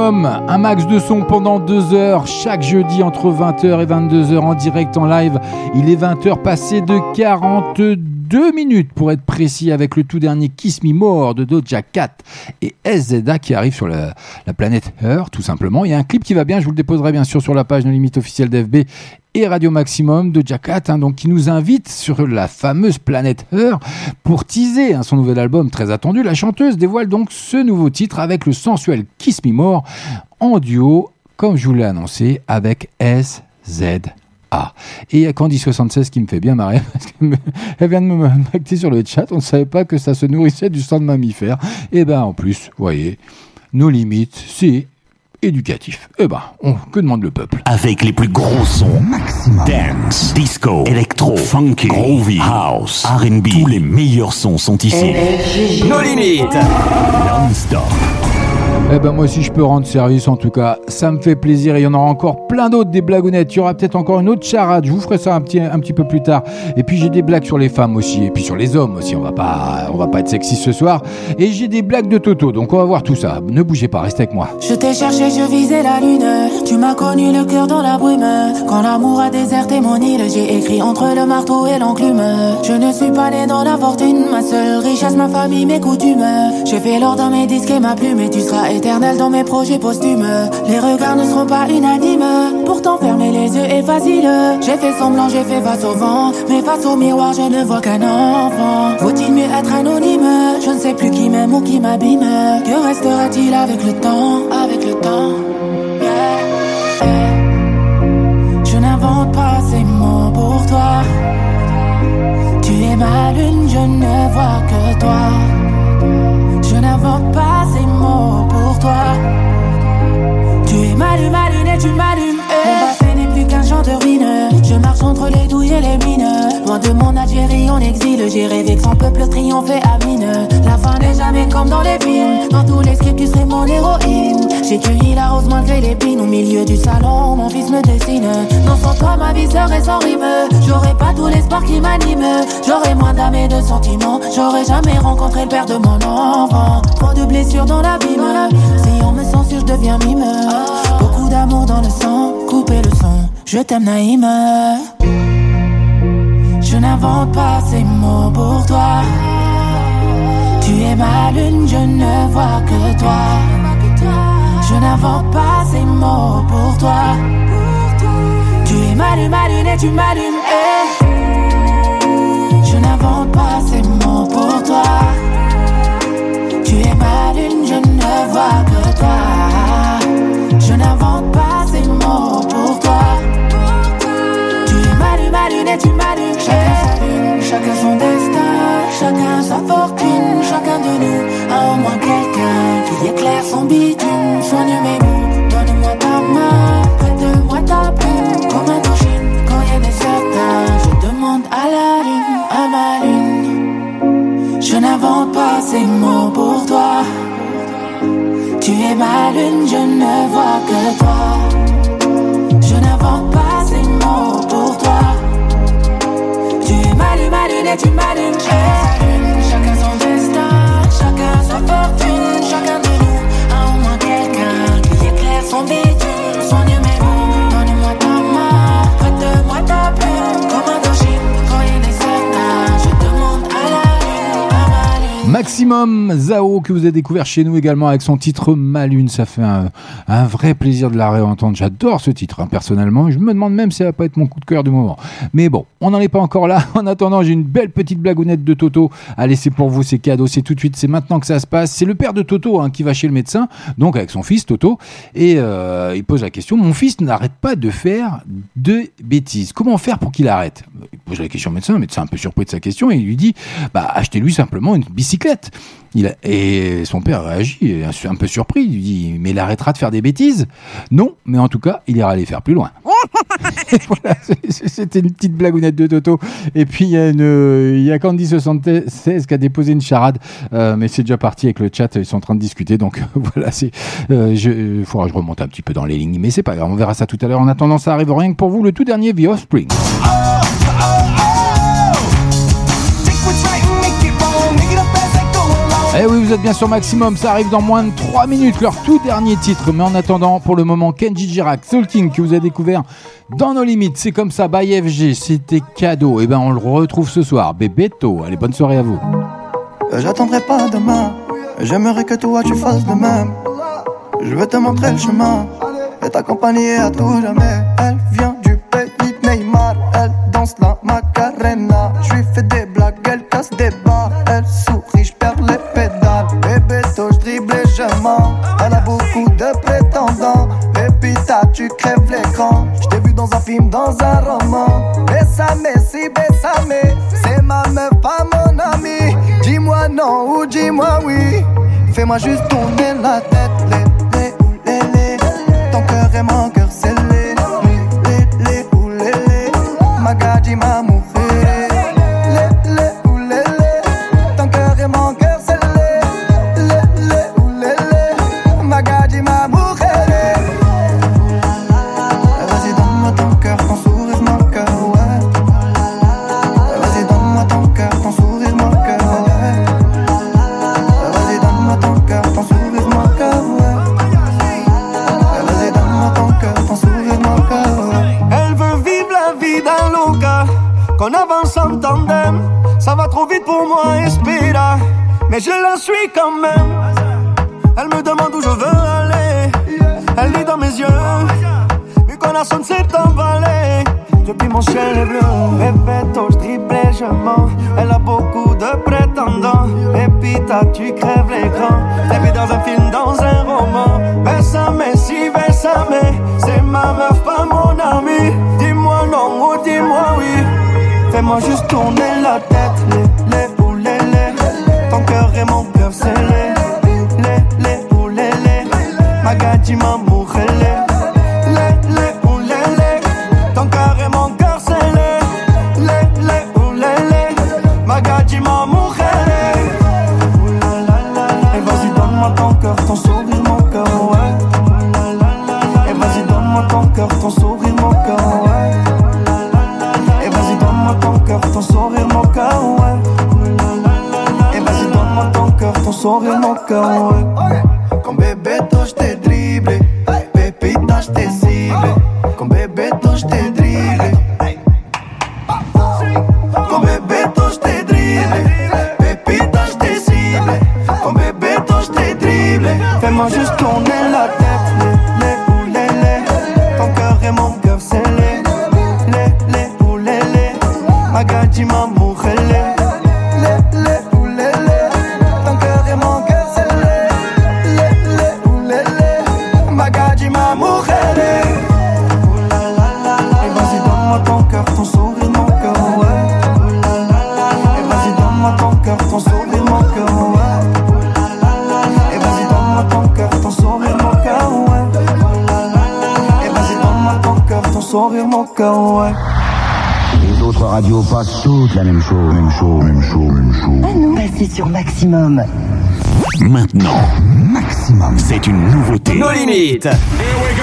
Un max de son pendant deux heures, chaque jeudi entre 20h et 22h en direct en live. Il est 20h passé de 42 minutes pour être précis avec le tout dernier Kiss Me More de Doja Cat et SZA qui arrive sur la, la planète Earth tout simplement. Il y a un clip qui va bien, je vous le déposerai bien sûr sur la page de limite officielle d'FB et Radio Maximum de Cat, hein, donc qui nous invite sur la fameuse planète Heure pour teaser hein, son nouvel album très attendu. La chanteuse dévoile donc ce nouveau titre avec le sensuel Kiss Me More en duo, comme je vous l'ai annoncé, avec SZA. Et il y a Candy76 qui me fait bien marrer [laughs] parce qu'elle vient de me acter sur le chat. On ne savait pas que ça se nourrissait du sang de mammifère. Et ben en plus, vous voyez, nos limites, c'est éducatif. Eh ben, on- que demande le peuple Avec les plus gros sons. Dance, disco, électro, funky, groovy, house, R&B. Tous les meilleurs sons sont ici. Nos limites. Non-stop. Eh ben moi si je peux rendre service en tout cas, ça me fait plaisir et il y en aura encore plein d'autres des blagounettes. Il y aura peut-être encore une autre charade, je vous ferai ça un petit, un petit peu plus tard. Et puis j'ai des blagues sur les femmes aussi et puis sur les hommes aussi, on va pas, on va pas être sexy ce soir. Et j'ai des blagues de Toto, donc on va voir tout ça. Ne bougez pas, restez avec moi. Je t'ai cherché, je visais la lune. Tu m'as connu le cœur dans la brume. Quand l'amour a déserté mon île, j'ai écrit entre le marteau et l'enclume. Je ne suis pas né dans la fortune, ma seule richesse, ma famille, mes coutumes. J'ai fait l'or dans mes disques et ma plume, et tu seras éternel dans mes projets posthumes. Les regards ne seront pas unanimes, pourtant fermer les yeux est facile. J'ai fait semblant, j'ai fait face au vent, mais face au miroir, je ne vois qu'un enfant. Vaut-il mieux être anonyme? Je ne sais plus qui m'aime ou qui m'abîme. Que restera-t-il avec le temps? Avec le temps yeah. Je n'invente pas ces mots pour toi. Tu es ma lune, je ne vois que toi. Je n'invente pas ces mots pour toi. Tu es ma lune, ma lune et tu m'allumes. Mon passé n'est plus qu'un champ de ruines. Je marche entre les douilles et les mines. Loin de mon Algérie en exil, j'ai rêvé que son peuple triomphait à mine. La fin n'est jamais comme dans les films. Dans tous les scripts, tu serais mon héroïne. J'ai cueilli la rose malgré l'épine. Au milieu du salon, mon fils me dessine. Non, sans toi, ma vie serait sans rime. J'aurais pas tout l'espoir qui m'anime. J'aurais moins d'âme et de sentiments. J'aurais jamais rencontré le père de mon enfant. Trop de blessures dans l'abîme. Si on me censure, je deviens mime. Beaucoup d'amour dans le sang. Coupez le son. Je t'aime, Naïm. Je n'invente pas ces mots pour toi. Tu es ma lune, je ne vois que toi. Je n'invente pas ces mots pour toi. Tu es ma lune, ma lune et tu m'allumes. eh. Je n'invente pas ces mots pour toi. Tu es ma lune, je ne vois que toi. Je n'invente pas ces mots pour toi. Tu es ma lune, ma lune et tu m'allumes. Chacun son destin, chacun sa fortune, chacun de nous a au moins quelqu'un qui éclaire son bitume. Soigne mes mots, donne-moi ta main, Zao que vous avez découvert chez nous également avec son titre Malune. Ça fait un, vrai plaisir de la réentendre. J'adore ce titre hein, personnellement. Je me demande même si ça va pas être mon coup de cœur du moment. Mais bon, on n'en est pas encore là. [laughs] En attendant, j'ai une belle petite blagounette de Toto à laisser pour vous. C'est cadeau, c'est tout de suite, c'est maintenant que ça se passe. C'est le père de Toto hein, qui va chez le médecin, donc avec son fils Toto, et euh, il pose la question Mon fils n'arrête pas de faire de bêtises. Comment faire pour qu'il arrête? Il pose la question au médecin. Le médecin un peu surpris de sa question et il lui dit Bah, achetez-lui simplement une bicyclette. Il a- et son père réagit, un peu surpris. Il lui dit Mais il arrêtera de faire des bêtises? Non, mais en tout cas, il ira les faire plus loin. [laughs] Voilà, c'était une petite blagounette de Toto. Et puis il y a, une, il y a Candy76 qui a déposé une charade, euh, mais c'est déjà parti avec le chat. Ils sont en train de discuter, donc [laughs] voilà, c'est. Euh, je, il faudra que je remonte un petit peu dans les lignes, mais c'est pas grave. On verra ça tout à l'heure. En attendant, ça arrive rien que pour vous. Le tout dernier The Offspring. Eh oui, vous êtes bien sur Maximum, ça arrive dans moins de 3 minutes, leur tout dernier titre. Mais en attendant, pour le moment, Kenji Girac, Soul King, que vous avez découvert dans nos limites. C'est comme ça, by FG, c'était cadeau. Et ben, on le retrouve ce soir. Bébéto, allez, bonne soirée à vous. Euh, J'attendrai pas demain. J'aimerais que toi tu fasses de même. Je vais te montrer le chemin et t'accompagner à tout jamais. Elle vient du pays de Neymar. Elle danse la Macarena. Je lui fais des blagues, elle casse des barres. Elle sourit, et. Elle a beaucoup de prétendants. Pépita, tu crèves l'écran. Je vu dans un film, dans un roman. Bessame, si bessame. C'est ma meuf, pas mon ami. Dis-moi non ou dis-moi oui. Fais-moi juste tourner la tête. Ou les, les. Ton cœur est mon cœur scellé. Mais je la suis quand même. Elle me demande où je veux aller. Elle lit dans mes yeux. Mi corazon s'est emballé. Depuis mon ciel est bleu. Répète, je et je mens. Elle a beaucoup de prétendants. Et pita, tu crèves l'écran. T'es vu dans un film, dans un roman. Bessame, si bessame. C'est ma meuf, pas mon ami. Dis-moi non ou dis-moi oui. Fais-moi juste tourner la tête. Les, les, Magadji m'a Maintenant, Maximum, c'est une nouveauté. Nos limites. We're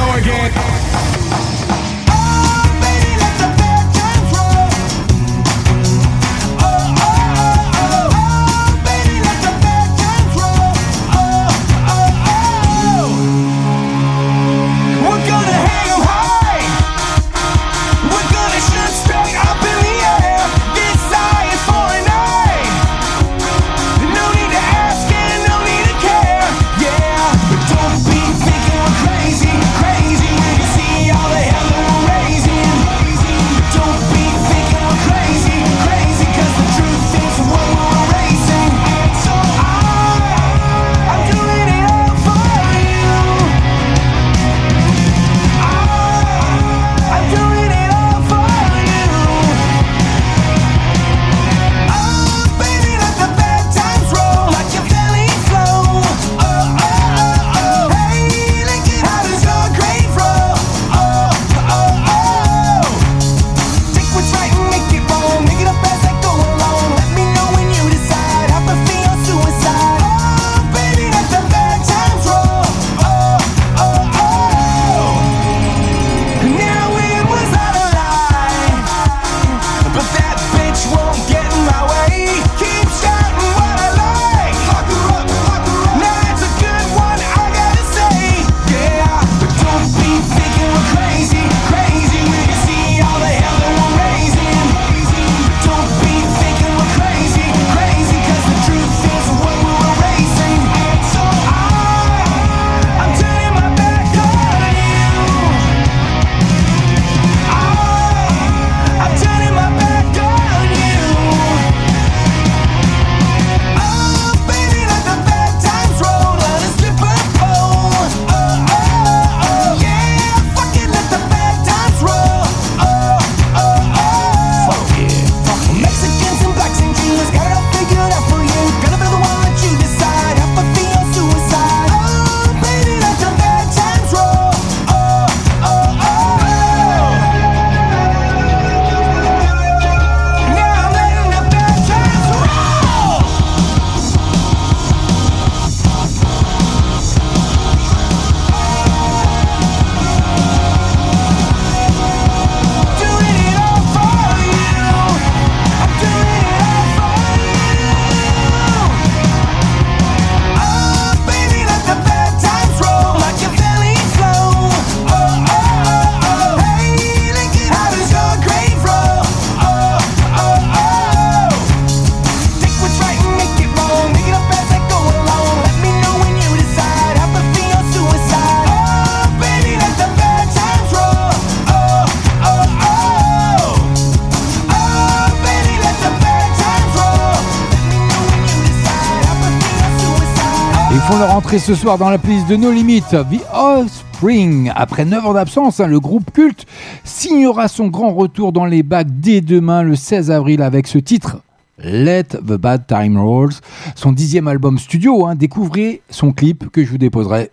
ce soir dans la playlist de No Limit. The Offspring, après 9 ans d'absence, hein, le groupe culte signera son grand retour dans les bacs dès demain, le 16 avril, avec ce titre. Let the Bad Time Rolls, son dixième album studio. Hein. découvrez son clip que je vous déposerai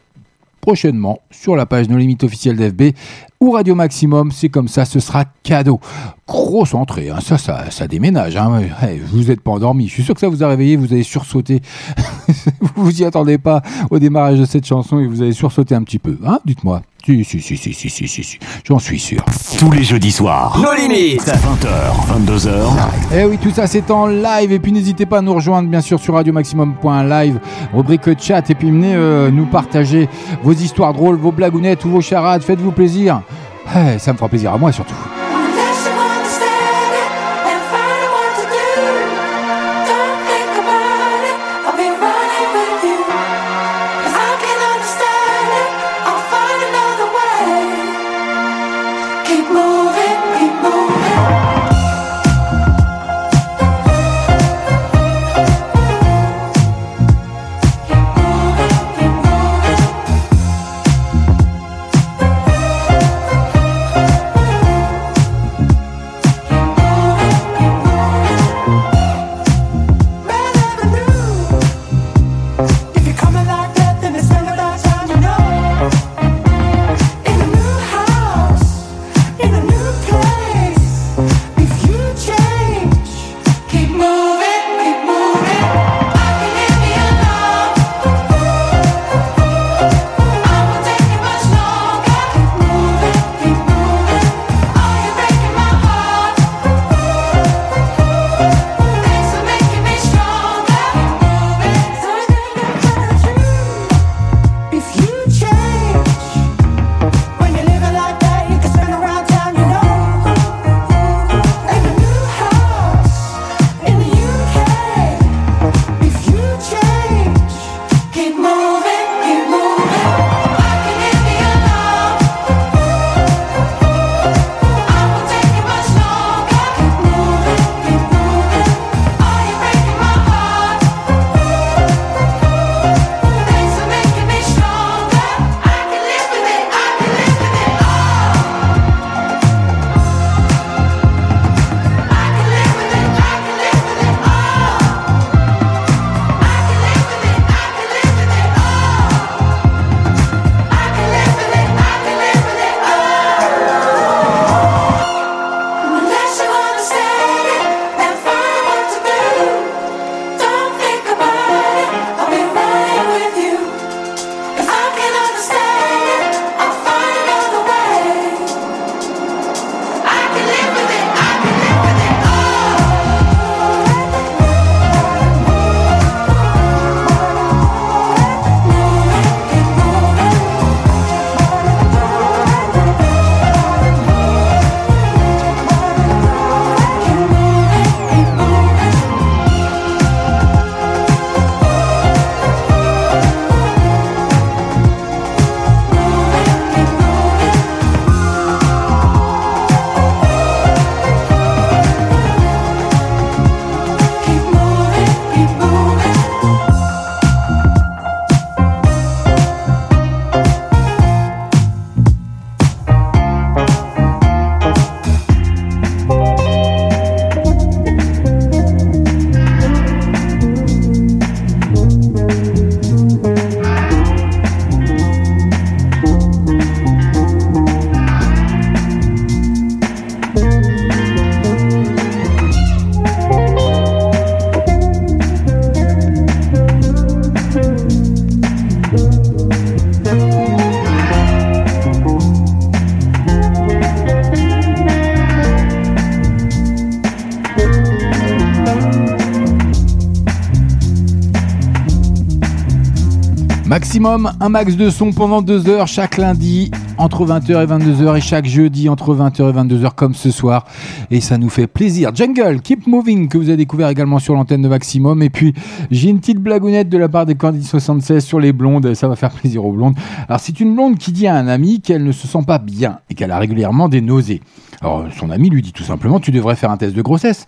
prochainement sur la page No Limit officielle d'FB ou Radio Maximum. C'est comme ça, ce sera cadeau. Grosse entrée, hein. ça, ça, ça déménage. Hein. vous n'êtes pas endormi. Je suis sûr que ça vous a réveillé, vous avez sursauté. vous [laughs] vous y attendez pas au démarrage de cette chanson et vous avez sursauté un petit peu. Hein Dites-moi. Si, si, si, si, si, si, si, si. J'en suis sûr. Tous les jeudis soirs. Nos limites. 20h, 22h. Eh oui, tout ça c'est en live. Et puis n'hésitez pas à nous rejoindre bien sûr sur radiomaximum.live, rubrique chat. Et puis venez euh, nous partager vos histoires drôles, vos blagounettes ou vos charades. Faites-vous plaisir. Eh, ça me fera plaisir à moi surtout. Maximum, un max de son pendant deux heures chaque lundi entre 20h et 22h et chaque jeudi entre 20h et 22h comme ce soir. Et ça nous fait plaisir. Jungle, Keep Moving que vous avez découvert également sur l'antenne de Maximum. Et puis j'ai une petite blagounette de la part des Candy 76 sur les blondes. Ça va faire plaisir aux blondes. Alors c'est une blonde qui dit à un ami qu'elle ne se sent pas bien et qu'elle a régulièrement des nausées. Alors son ami lui dit tout simplement tu devrais faire un test de grossesse.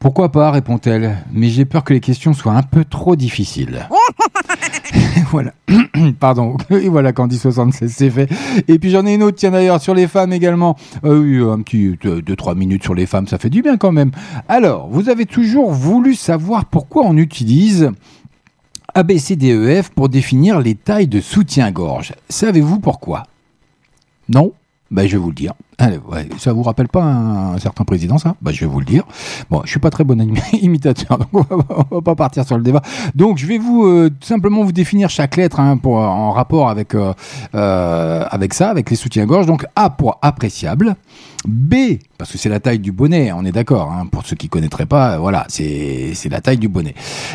Pourquoi pas répond-elle, mais j'ai peur que les questions soient un peu trop difficiles. [laughs] [laughs] voilà. [coughs] Pardon. Et voilà, Candy 76, c'est fait. Et puis j'en ai une autre, tiens d'ailleurs, sur les femmes également. Oui, un petit 2-3 minutes sur les femmes, ça fait du bien quand même. Alors, vous avez toujours voulu savoir pourquoi on utilise ABCDEF pour définir les tailles de soutien-gorge. Savez-vous pourquoi? Non? Ben, je vais vous le dire. Allez, ouais, ça vous rappelle pas un, certain président, ça? Ben, Je vais vous le dire. Bon, je suis pas très bon [laughs] imitateur, donc on va, va pas partir sur le débat. Donc, je vais vous euh, simplement vous définir chaque lettre hein, pour, en rapport avec, euh, euh, avec ça, avec les soutiens-gorge. Donc, A pour appréciable. B, parce que c'est la taille du bonnet, on est d'accord. Hein, pour ceux qui connaîtraient pas, voilà, c'est c'est la taille du bonnet.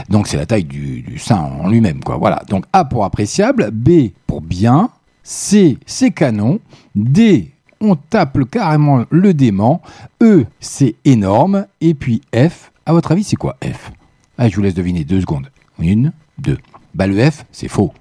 Donc, c'est la taille du, du sein en lui-même, quoi. Voilà. Donc, A pour appréciable. B pour bien. C, c'est canon. D, on tape carrément le dément. E, c'est énorme. Et puis F, à votre avis, c'est quoi F? Allez, je vous laisse deviner deux secondes. Une, deux. Bah, le F, c'est faux.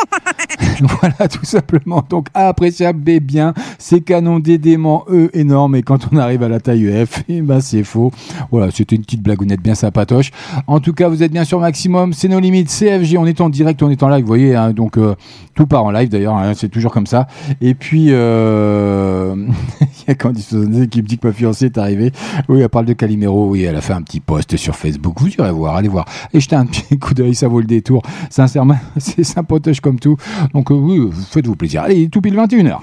[laughs] voilà, tout simplement. Donc, appréciable, B bien, C canon, D dément, E énorme. Et quand on arrive à la taille F, [laughs] eh ben, c'est faux. Voilà, c'était une petite blagounette bien sympatoche. En tout cas, vous êtes bien sur Maximum. C'est nos limites. CFG, on est en direct, on est en live. Vous voyez, hein, donc, euh, tout part en live d'ailleurs. hein, c'est toujours comme ça. Et puis, euh, [laughs] il y a Candice qui me dit que ma fiancée est arrivée. Oui, elle parle de Calimero. Oui, elle a fait un petit post sur Facebook. Vous irez voir, allez voir. Et jetez un petit coup d'œil, ça vaut le détour. Sincèrement, c'est sympatoche comme tout. Donc, euh, oui, faites-vous plaisir. Allez, tout pile 21h.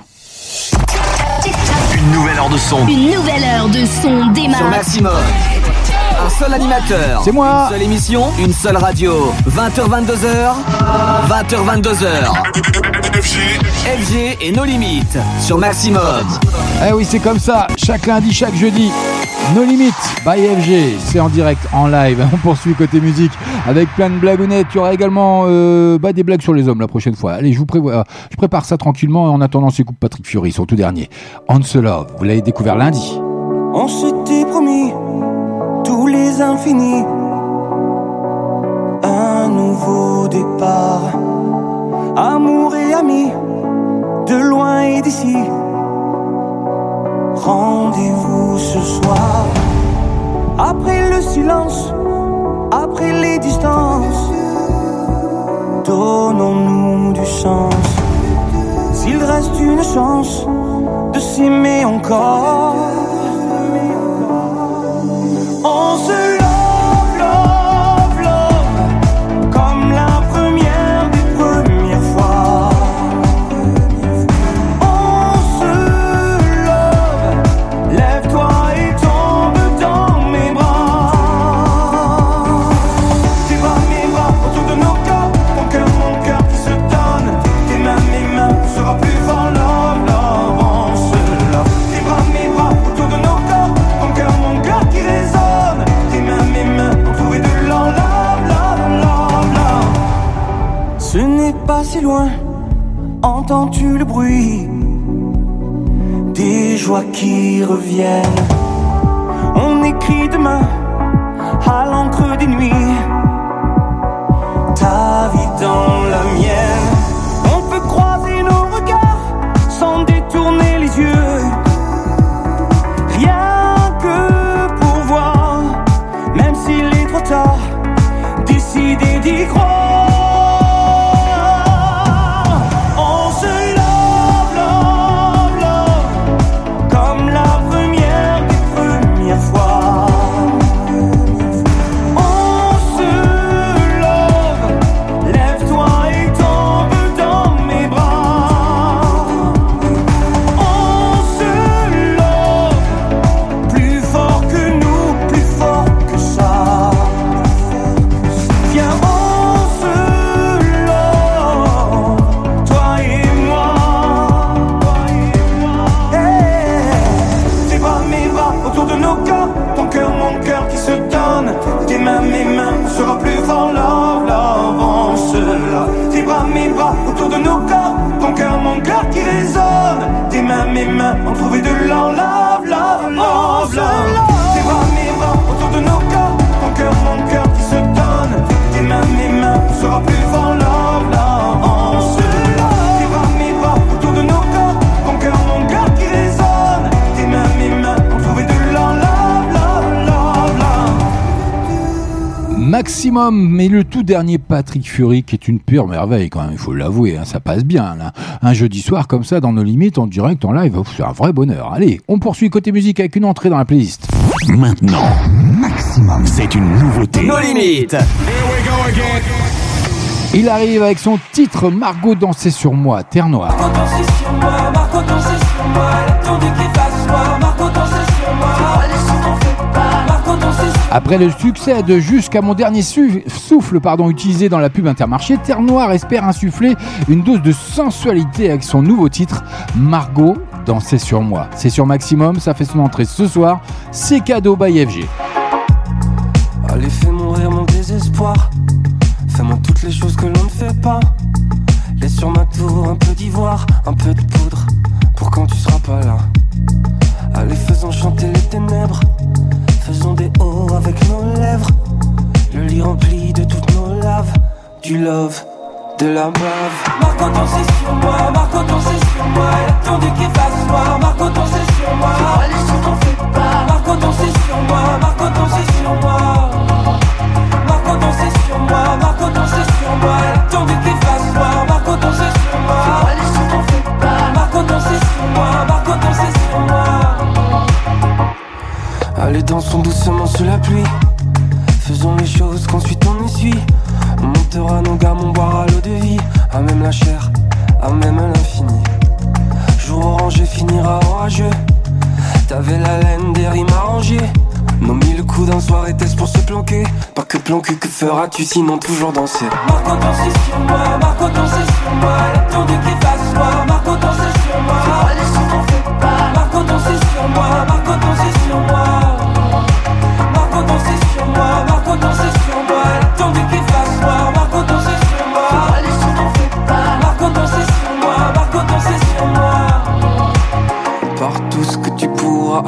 Une nouvelle heure de son. Une nouvelle heure de son démarre. Sur Maximum. Un seul animateur. C'est moi. Une seule émission, une seule radio. 20h, 22h. 20h, 22h. FG et nos limites. Sur Maximum. Eh oui, c'est comme ça. Chaque lundi, chaque jeudi. Nos limites by FG. C'est en direct, en live. [laughs] On poursuit côté musique avec plein de blagounettes. Il y aura également euh, bah, des blagues sur les hommes la prochaine fois. Allez, je vous prévois. Je prépare ça tranquillement. En attendant, c'est coupe Patrick Fury, son tout dernier. On se love. Vous l'avez découvert lundi. On s'était promis infinis. Un nouveau départ. Amour et amis, de loin et d'ici. Rendez-vous ce soir. Après le silence, après les distances. Donnons-nous du sens. S'il reste une chance de s'aimer encore. On se Entends-tu le bruit Des joies qui reviennent? On écrit demain à l'encre des nuits. Ta vie dans la mienne Maximum, mais le tout dernier Patrick Fury qui est une pure merveille quand même, il faut l'avouer, hein, ça passe bien. Là. Un jeudi soir comme ça, dans nos limites, en direct, en live, c'est un vrai bonheur. Allez, on poursuit côté musique avec une entrée dans la playlist. Maintenant, Maximum, c'est une nouveauté. Nos limites. Il arrive avec son titre Margot dansait sur moi, Terre Noire. Marco dansait sur moi, Marco dansait sur moi, Après le succès de Jusqu'à mon dernier souffle pardon, utilisé dans la pub Intermarché, Terre Noire espère insuffler une dose de sensualité avec son nouveau titre Margot dansait sur moi. C'est sur Maximum, ça fait son entrée ce soir, c'est cadeau by FG. Allez, fais mourir mon désespoir. Fais-moi toutes les choses que l'on ne fait pas. Laisse sur ma tour un peu d'ivoire, un peu de poudre, pour quand tu seras pas là. Allez, faisons chanter les ténèbres. Avec nos lèvres. Le lit rempli de toutes nos laves. Du love, de la bave. Marco dansait sur moi, Marco dansait sur moi, elle attendait qu'il fasse soir. Marco dansait sur moi, allez sur ton Allez, dansons doucement sous la pluie. Faisons les choses qu'ensuite on essuie. On montera nos gammes, on boira l'eau de vie. À même la chair, à même l'infini. Jour orangé finira orageux. T'avais la laine des rimes arrangées. Nos mille coups d'un soir étaient pour se planquer. Pas que planquer, que feras-tu sinon toujours danser? Marco dansait sur moi, Marco dansait sur moi, elle attendait qu'il fasse soir. Marco dansait sur moi, allez sur ton fait pas. Marco dansait sur moi,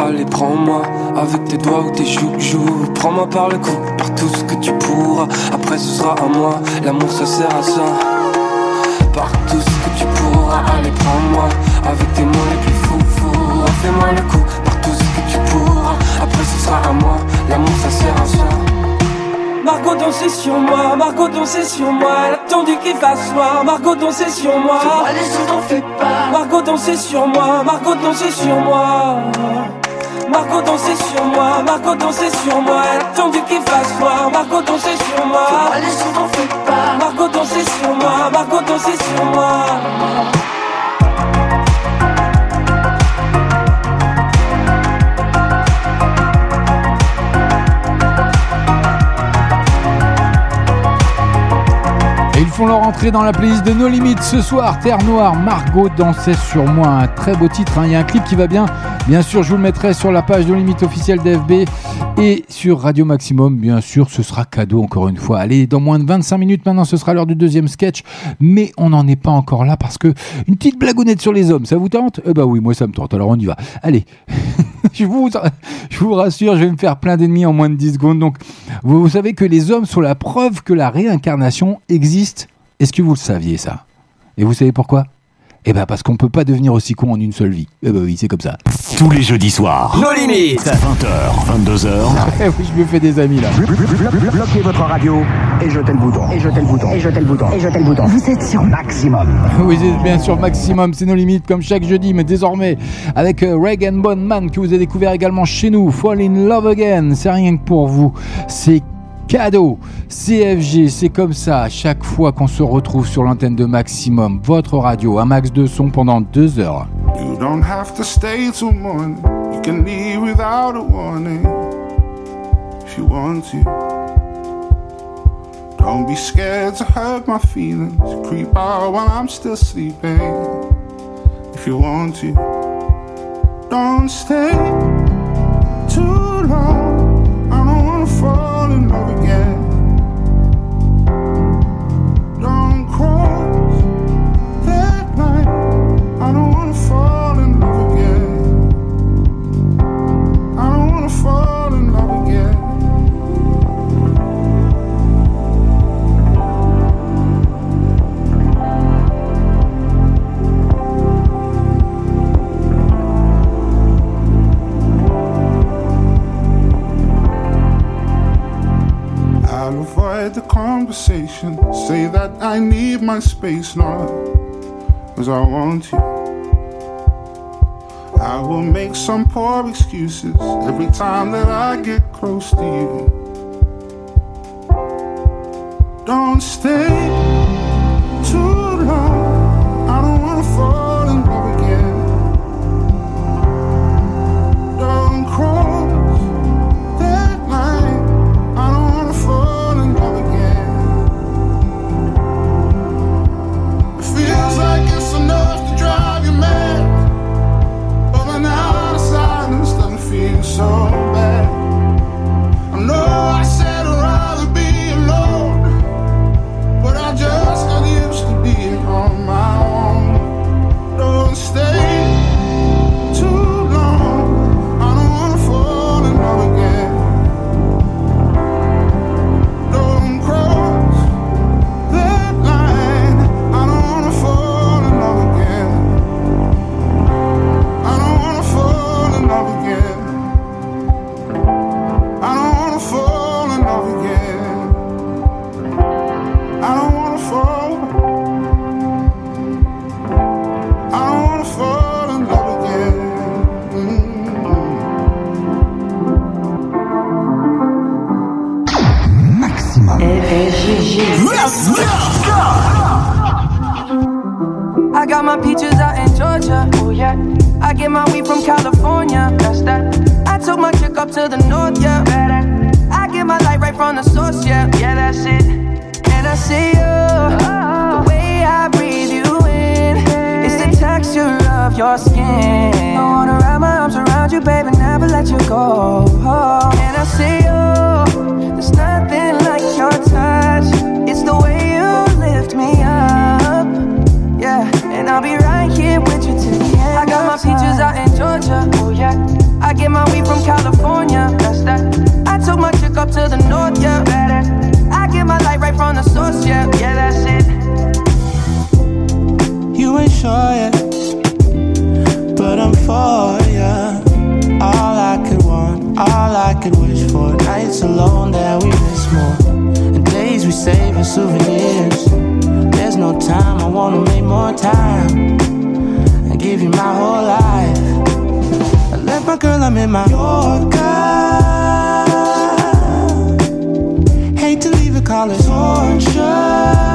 allez prends-moi Avec tes doigts ou tes joues Prends-moi par le cou, par tout ce que tu pourras. Après ce sera à moi, l'amour ça sert à ça. Par tout ce que tu pourras, allez prends-moi Avec tes mots les plus fous, fous. Fais-moi le coup, par tout ce que tu pourras. Après ce sera à moi, l'amour ça sert à ça. Marco dansait sur moi, Marco dansait sur moi, elle attendait qu'il fasse soir. Marco dansait sur moi, allez sur ton fait pas. Marco dansait sur moi, Marco dansait sur moi. Marco dansait sur moi, Marco dansait sur moi, elle attendait qu'il fasse soir. Marco dansait sur moi, allez sur ton fait pas. Marco dansait sur moi, Marco dansait sur moi. Et ils font leur entrée dans la playlist de nos limites ce soir. Terre Noire, Margot dansait sur moi. Un très beau titre. hein. Il y a un clip qui va bien. Bien sûr, je vous le mettrai sur la page de limites officielle d'FB et sur Radio Maximum. Bien sûr, ce sera cadeau encore une fois. Allez, dans moins de 25 minutes maintenant, ce sera l'heure du deuxième sketch. Mais on n'en est pas encore là parce que une petite blagounette sur les hommes, ça vous tente? Eh bah oui, moi ça me tente. Alors on y va. Allez. [laughs] je, vous, rassure, je vais me faire plein d'ennemis en moins de 10 secondes. Donc, vous savez que les hommes sont la preuve que la réincarnation existe. Est-ce que vous le saviez ça? Et vous savez pourquoi? Eh ben parce qu'on peut pas devenir aussi con en une seule vie. Eh ben oui, c'est comme ça. Tous les jeudis soirs. Nos limites. 20h, 22h. [laughs] Eh oui, je me fais des amis là. Bloquez votre radio et jetez le bouton. Et jetez le bouton. Et jetez le bouton. Et jetez le bouton. Vous êtes sur maximum. [laughs] Oui, c'est bien sûr maximum, c'est nos limites comme chaque jeudi, mais désormais avec euh, Reagan Bonman que vous avez découvert également chez nous, Fall in Love Again, c'est rien que pour vous, c'est cadeau, CFG, c'est comme ça à chaque fois qu'on se retrouve sur l'antenne de Maximum, votre radio, un max de son pendant deux heures. You don't have to stay till morning. You can leave without a warning if you want to. Don't be scared to hurt my feelings. Creep out while I'm still sleeping if you want to. Don't stay my space, not as I want you. I will make some poor excuses every time that I get close to you. Don't stay too long. I don't wanna fall in love song let you go. And I see you. There's nothing like your touch. It's the way you lift me up. Yeah, and I'll be right here with you till the end. I got my peaches out in Georgia. Oh yeah. I get my weed from California. That's that. I took my chick up to the north. Yeah, I get my light right from the source. Yeah, yeah, that's it. You ain't sure yet, could wish for. Nights alone that we miss more, and days we save as souvenirs. There's no time, I wanna make more time and give you my whole life. I left my girl, I'm in my Yorker. Hate to leave it, call torture.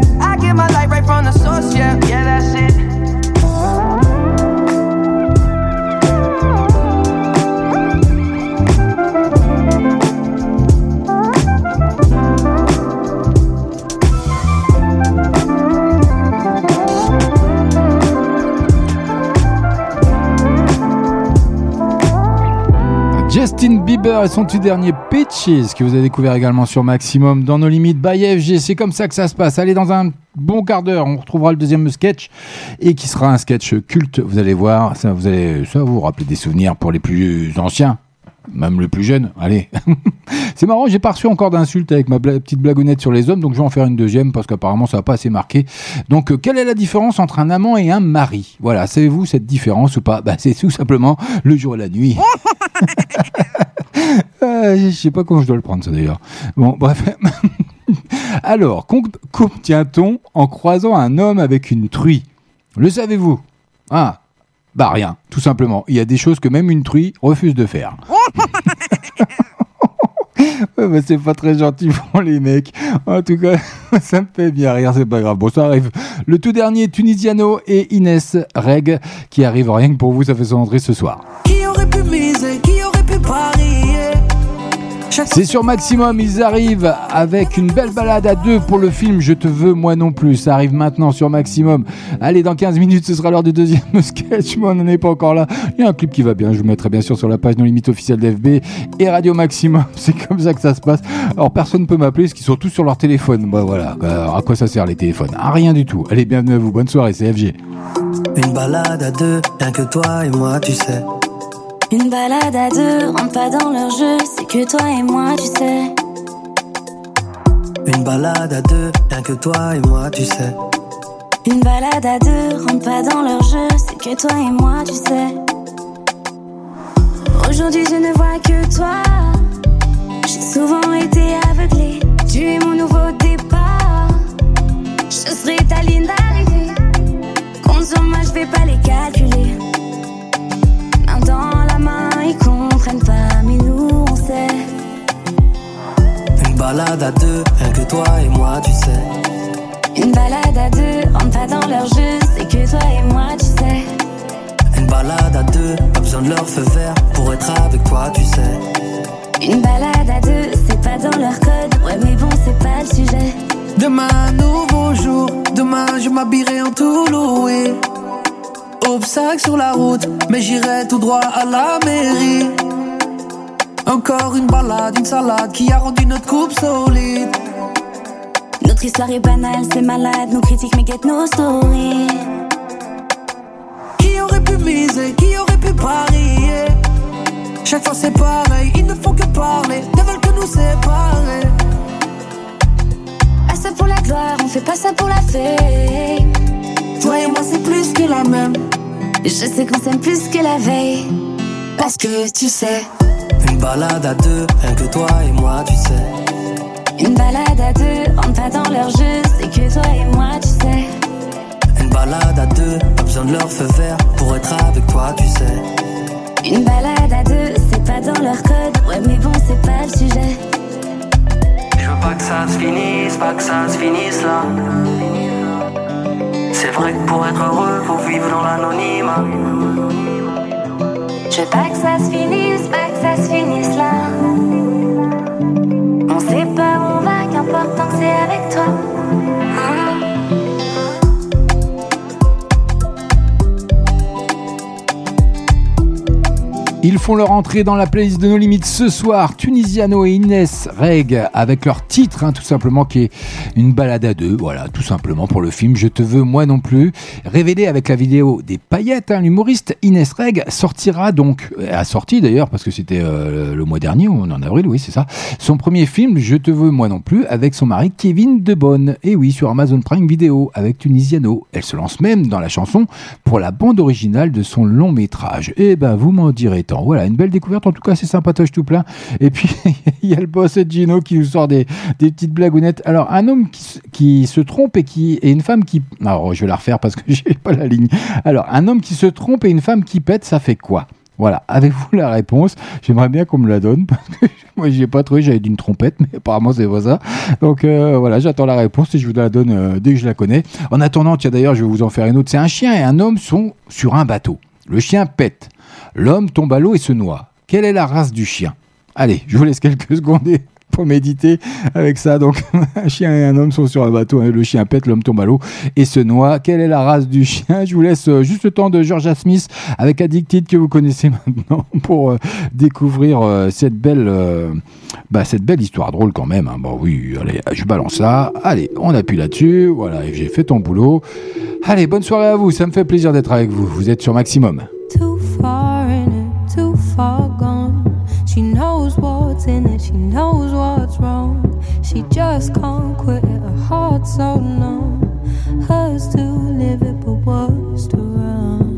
Justin Bieber et son tout dernier Pitches que vous avez découvert également sur Maximum dans nos limites by FG. C'est comme ça que ça se passe. Allez, dans un bon quart d'heure, on retrouvera le deuxième sketch et qui sera un sketch culte. Vous allez voir, ça, vous allez, ça vous rappeler des souvenirs pour les plus anciens. même le plus jeune, allez. [laughs] c'est marrant, j'ai pas reçu encore d'insultes avec ma petite blagounette sur les hommes, donc je vais en faire une deuxième parce qu'apparemment ça va pas assez marqué. Donc, euh, quelle est la différence entre un amant et un mari? Voilà, savez-vous cette différence ou pas? Bah, C'est tout simplement le jour et la nuit. [laughs] Euh, je sais pas comment je dois le prendre ça d'ailleurs. Bon, bref. [laughs] Alors, qu'obtient-on en croisant un homme avec une truie? Le savez-vous? Ah, bah rien, tout simplement. Il y a des choses que même une truie refuse de faire. [laughs] Ouais, bah, c'est pas très gentil pour les mecs. En tout cas, [laughs] ça me fait bien rire, c'est pas grave. Bon, ça arrive. Le tout dernier, Tunisiano et Inès Reg, qui arrive rien que pour vous, ça fait son entrée ce soir. Qui aurait pu miser, qui C'est sur Maximum, ils arrivent avec une belle balade à deux pour le film Je te veux, moi non plus. Ça arrive maintenant sur Maximum. Allez, dans 15 minutes, ce sera l'heure du deuxième [laughs] sketch, mais on n'en est pas encore là. Il y a un clip qui va bien, je vous mettrai bien sûr sur la page non limite officielle d'FB et Radio Maximum. [laughs] C'est comme ça que ça se passe. Alors, personne ne peut m'appeler parce qu'ils sont tous sur leur téléphone. Bah voilà, Alors, à quoi ça sert les téléphones? À rien du tout. Allez, bienvenue à vous, bonne soirée, c'est FG. Une balade à deux, rien que toi et moi, tu sais. Une balade à deux, rentre pas dans leur jeu, c'est que toi et moi, tu sais. Une balade à deux, rien que toi et moi, tu sais. Une balade à deux, rentre pas dans leur jeu, c'est que toi et moi, tu sais. Aujourd'hui, je ne vois que toi. J'ai souvent été aveuglée. Tu es mon nouveau départ. Je serai ta ligne d'arrivée. Compte sur moi, je vais pas les calculer. Dans la main, ils comprennent pas, mais nous on sait. Une balade à deux, rien que toi et moi, tu sais. Une balade à deux, rentre pas dans leur jeu, c'est que toi et moi, tu sais. Une balade à deux, pas besoin de leur feu vert pour être avec toi, tu sais. Une balade à deux, c'est pas dans leur code, ouais, mais bon, c'est pas le sujet. Demain, nouveau jour, demain je m'habillerai en tout loué. Obstacle sur la route, mais j'irai tout droit à la mairie. Encore une balade, une salade qui a rendu notre coupe solide. Notre histoire est banale, c'est malade, nos critiques mais get nos stories. Qui aurait pu miser, qui aurait pu parier? Chaque fois c'est pareil, ils ne font que parler, ne veulent que nous séparer. Ah, ça pour la gloire, on fait pas ça pour la fame. Toi et moi c'est plus que la même. Je sais qu'on s'aime plus que la veille. Parce que tu sais, Une balade à deux, rien que toi et moi, tu sais. une balade à deux, rentre pas dans leur jeu, c'est que toi et moi, tu sais. Une balade à deux, pas besoin de leur feu vert pour être avec toi, tu sais. Une balade à deux, c'est pas dans leur code, ouais, mais bon, c'est pas le sujet. Je veux pas que ça se finisse, pas que ça se finisse là. C'est vrai que pour être heureux, faut vivre dans l'anonymat. Je veux pas que ça se finisse, pas que ça se finisse là. On sait pas où on va, qu'importe tant que c'est avec toi. Ils font leur entrée dans la playlist de nos limites ce soir. Tunisiano et Inès Reg avec leur titre, hein, tout simplement, qui est une balade à deux. Voilà, tout simplement pour le film Je te veux, moi non plus. Révélé avec la vidéo des paillettes, hein, l'humoriste Inès Reg sortira donc, a sorti d'ailleurs, parce que c'était euh, le mois dernier, ou en avril, oui, c'est ça, son premier film Je te veux, moi non plus, avec son mari Kevin Debonne. Et oui, sur Amazon Prime Video avec Tunisiano. Elle se lance même dans la chanson pour la bande originale de son long métrage. Et ben, vous m'en direz Voilà, une belle découverte. En tout cas, c'est sympatoche tout plein. Et puis, [laughs] il y a le boss Gino qui nous sort des, petites blagounettes. Alors, un homme qui, se- trompe et qui et une femme qui. Alors, je vais la refaire parce que [laughs] j'ai pas la ligne. Alors, un homme qui se trompe et une femme qui pète, ça fait quoi? Voilà, avez-vous la réponse? J'aimerais bien qu'on me la donne [laughs] parce que moi j'y ai pas trouvé, j'avais dit une trompette, mais apparemment c'est pas ça. Donc euh, voilà, j'attends la réponse et je vous la donne euh, dès que je la connais. En attendant, tiens d'ailleurs, je vais vous en faire une autre. C'est un chien et un homme sont sur un bateau. Le chien pète, l'homme tombe à l'eau et se noie. Quelle est la race du chien? Allez, je vous laisse quelques [laughs] secondes pour méditer avec ça. Donc, [laughs] un chien et un homme sont sur un bateau. hein. Le chien pète, l'homme tombe à l'eau et se noie. Quelle est la race du chien? Je vous laisse euh, juste le temps de Georgia Smith avec Addicted que vous connaissez [laughs] maintenant pour euh, découvrir euh, cette belle, bah, cette belle histoire drôle quand même. hein. Bon, oui, allez, je balance ça. Allez, on appuie là-dessus. Voilà, j'ai fait ton boulot. Allez, bonne soirée à vous. Ça me fait plaisir d'être avec vous. Vous êtes sur Maximum. Too far in too far gone. She knows what's in it, she knows what's wrong. She just can't quit it, her heart's so numb. Hers to live it, but worse to run.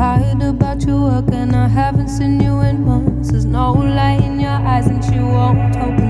Lied about your work, and I haven't seen you in months. There's no light in your eyes, and she won't open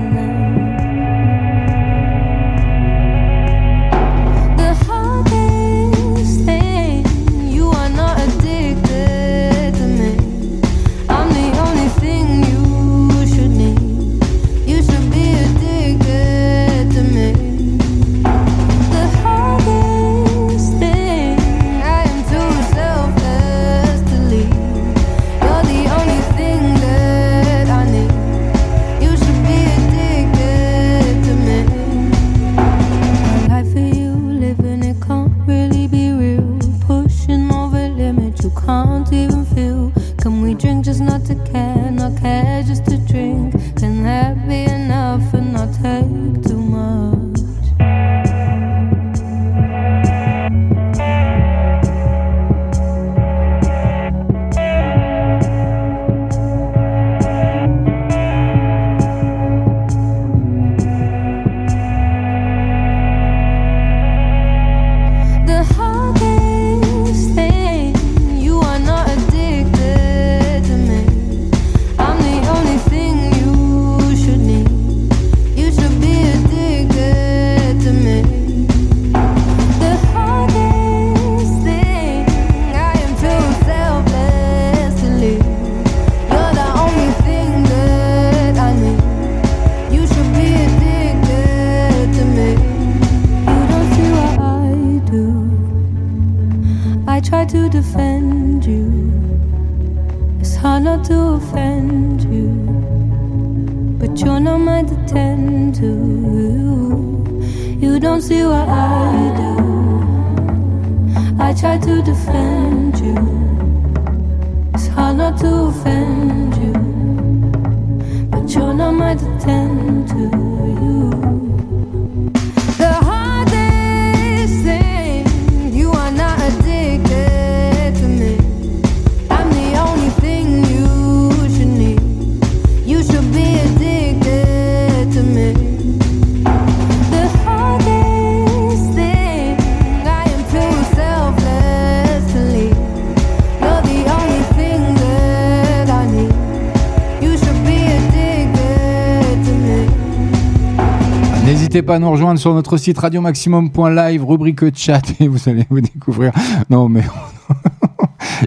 Pas nous rejoindre sur notre site radiomaximum.live, rubrique chat, et vous allez vous découvrir. Non, mais. [laughs]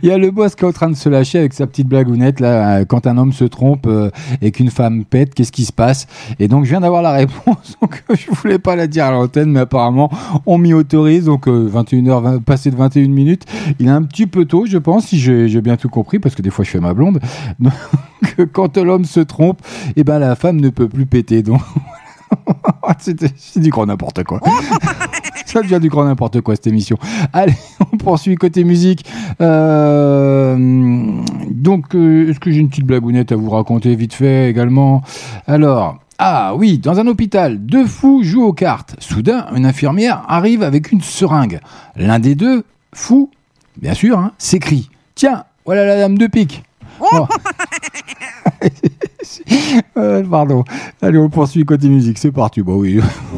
Il y a le boss qui est en train de se lâcher avec sa petite blagounette là. euh, Quand un homme se trompe euh, et qu'une femme pète, qu'est-ce qui se passe? Et donc je viens d'avoir la réponse. [laughs] Donc euh, je voulais pas la dire à l'antenne, mais apparemment on m'y autorise. Donc euh, 21h passé de 21 minutes. Il est un petit peu tôt, je pense, si j'ai bien tout compris, parce que des fois je fais ma blonde. [laughs] Donc quand l'homme se trompe, et ben la femme ne peut plus péter. Donc [laughs] c'est du grand n'importe quoi. [laughs] Ça devient du grand n'importe quoi cette émission. Allez, [laughs] on poursuit côté musique. Euh, donc, euh, est-ce que j'ai une petite blagounette à vous raconter vite fait également? Alors. Ah oui, dans un hôpital, deux fous jouent aux cartes. Soudain, une infirmière arrive avec une seringue. L'un des deux, fou, bien sûr, hein, s'écrie Tiens, voilà la dame de pique. Oh. [laughs] Euh, pardon. Allez, on poursuit côté musique. C'est parti. Bah oui. [laughs]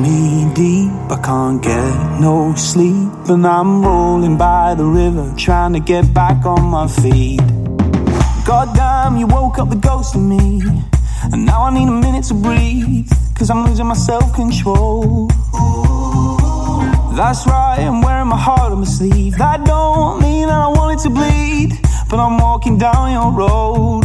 Me deep, I can't get no sleep, and I'm rolling by the river, trying to get back on my feet. Goddamn, you woke up the ghost in me, and now I need a minute to breathe, cause I'm losing my self control. That's right, I'm wearing my heart on my sleeve. That don't mean that I want it to bleed, but I'm walking down your road.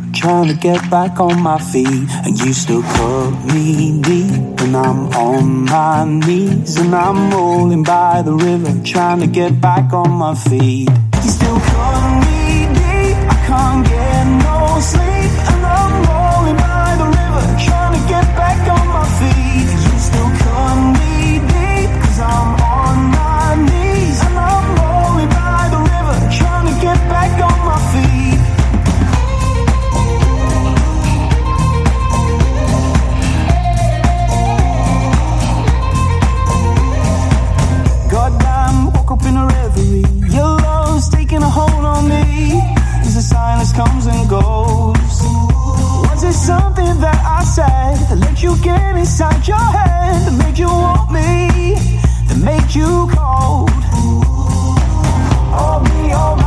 trying to get back on my feet. And you still cut me deep. And I'm on my knees. And I'm rolling by the river, trying to get back on my feet. You still cut me deep. I can't get no sleep. Said that let you get inside your head? That made you want me? That made you cold? Oh me, oh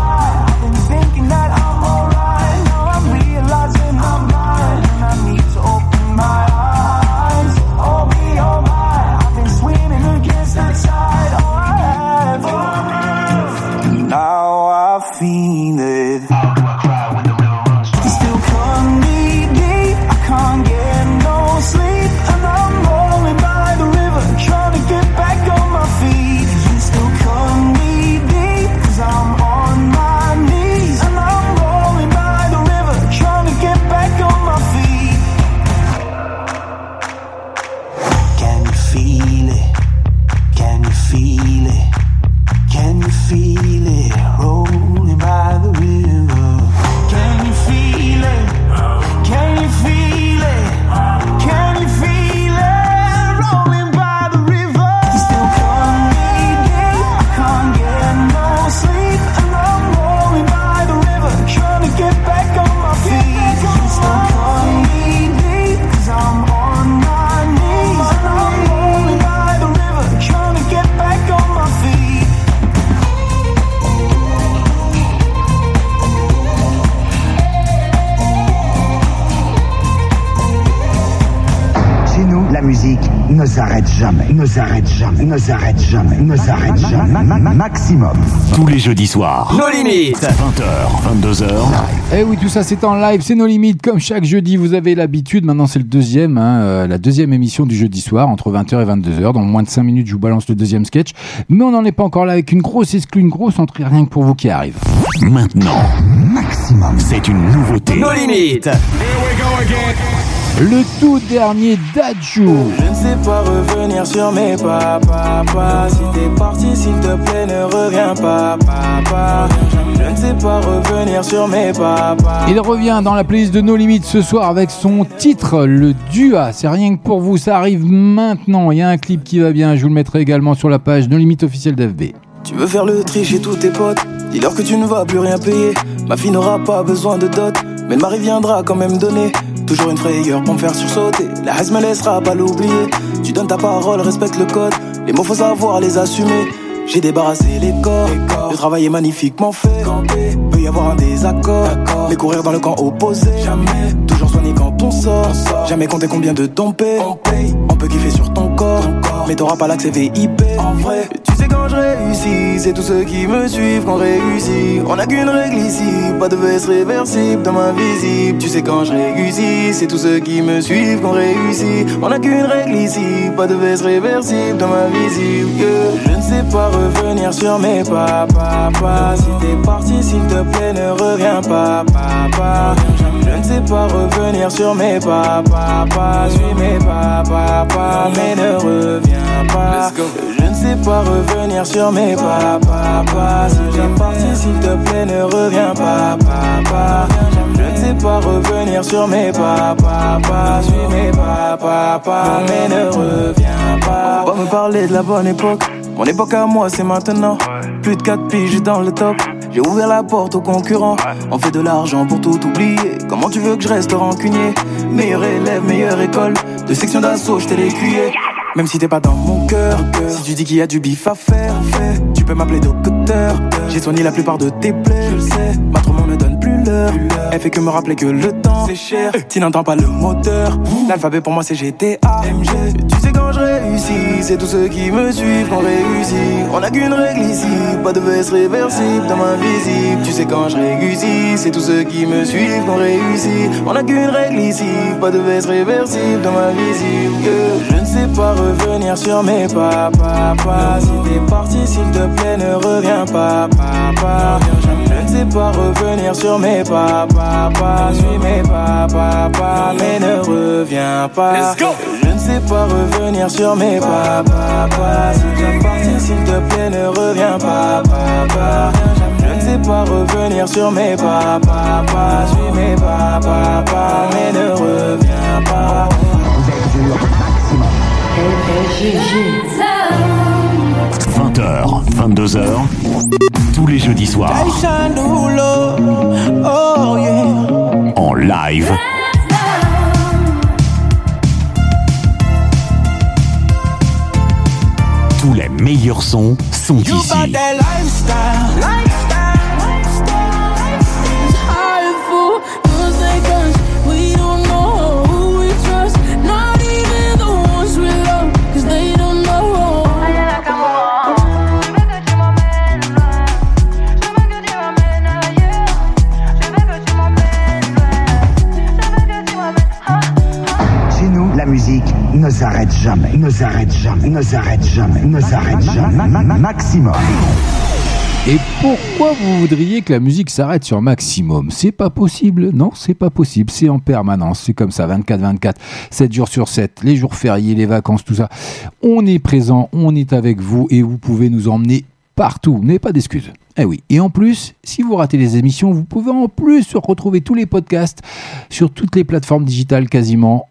ne s'arrête jamais, ne s'arrête jamais, ne s'arrête jamais. Ma- ma- ma- Maximum. Tous les jeudis soirs. Nos limites. 20h, 22h. Eh oui, tout ça c'est en live, c'est nos limites. Comme chaque jeudi, vous avez l'habitude. Maintenant, c'est le deuxième, hein, euh, la deuxième émission du jeudi soir, entre 20h et 22h. Dans moins de 5 minutes, je vous balance le deuxième sketch. Mais on n'en est pas encore là avec une grosse exclue, une grosse entrée rien que pour vous qui arrive. Maintenant, Maximum. c'est une nouveauté. Nos limites. Le tout dernier Dajou. Je ne sais pas revenir sur pas, papa. Si t'es parti, s'il te plaît, ne reviens pas, papa. Je ne sais pas revenir sur mes pas, papa. Il revient dans la playlist de nos limites ce soir avec son titre, le Dua. C'est rien que pour vous, ça arrive maintenant. Il y a un clip qui va bien, je vous le mettrai également sur la page nos limites officielle d'FB. Tu veux faire le tri chez tous tes potes Dis-leur que tu ne vas plus rien payer Ma fille n'aura pas besoin de dot Mais le mari viendra quand même donner Toujours une frayeur pour me faire sursauter. La haine me laissera pas l'oublier. Tu donnes ta parole, respecte le code. Les mots faut savoir les assumer. J'ai débarrassé les corps. Le travail est magnifiquement fait y avoir un désaccord. Mais courir dans le camp opposé. Jamais. Toujours soigné quand on sort. Jamais compter combien de ton paie. On peut kiffer sur ton corps. Mais t'auras pas l'accès VIP En vrai. Tu sais quand je réussis C'est tous ceux qui me suivent qu'on réussit. On a qu'une règle ici Pas de veste réversible dans ma visible Tu sais quand je réussis C'est tous ceux qui me suivent qu'on réussit. On a qu'une règle ici Pas de veste réversible dans ma visible yeah. Je ne sais pas revenir sur mes pas Papa Si t'es parti s'il te plaît ne reviens pas Papa. Je ne sais pas revenir sur mes pas Papa Suis mes pas Papa Mais ne reviens pas. Je ne sais pas revenir sur mes pas Papa Si t'es parti s'il te plaît ne reviens pas Papa. Je ne sais pas revenir sur mes pas Papa Suis mes pas Papa Mais ne reviens pas. On va me parler de la bonne époque mon époque à moi c'est maintenant. Plus de 4 piges dans le top. J'ai ouvert la porte aux concurrents. On fait de l'argent pour tout oublier. Comment tu veux que je reste rancunier? Meilleur élève, meilleure école. De section d'assaut, je t'ai l'écuyer Même si t'es pas dans mon cœur Si tu dis qu'il y a du bif à faire Tu peux m'appeler docteur. J'ai soigné la plupart de tes plaies. Je le sais, ma trop ne donne plus l'heure. Elle fait que me rappeler que le temps c'est cher. Tu n'entends pas le moteur. L'alphabet pour moi c'est GTA MG Tu sais quand je c'est tous ceux qui me suivent qu'on réussit. On a qu'une règle ici, pas de veste réversible dans ma visible. Tu sais quand je réussis, c'est tous ceux qui me suivent qu'on réussit. On a qu'une règle ici, pas de veste réversible dans ma visible. Je ne sais pas revenir sur mes pas, pas, pas. Si t'es parti, s'il te plaît, ne reviens pas, pas, pas. Je ne sais pas revenir sur mes pas, pas, pas. Suis mes pas, pas, pas, mais ne reviens pas. Je ne sais pas revenir sur mes pas, parti, s'il te plaît, ne reviens pas, pas, pas. Je ne sais pas revenir sur mes pas, pas, pas. Suis mes pas, pas, pas, mais ne reviens pas. Vous êtes sur maximum. 20h, 22h, tous les jeudis soirs, Oh yeah. en live. Tous les meilleurs sons sont You ici. Ne s'arrête jamais, ne s'arrête jamais, ne s'arrête jamais, ne s'arrête jamais. Ma- ma- ma- Maximum. Et pourquoi vous voudriez que la musique s'arrête sur maximum? C'est pas possible. Non, c'est pas possible. C'est en permanence. C'est comme ça, 24-24, 7 jours sur 7, les jours fériés, les vacances, tout ça. On est présent, on est avec vous et vous pouvez nous emmener partout. N'avez pas d'excuses. Eh oui. Et en plus, si vous ratez les émissions, vous pouvez en plus retrouver tous les podcasts sur toutes les plateformes digitales quasiment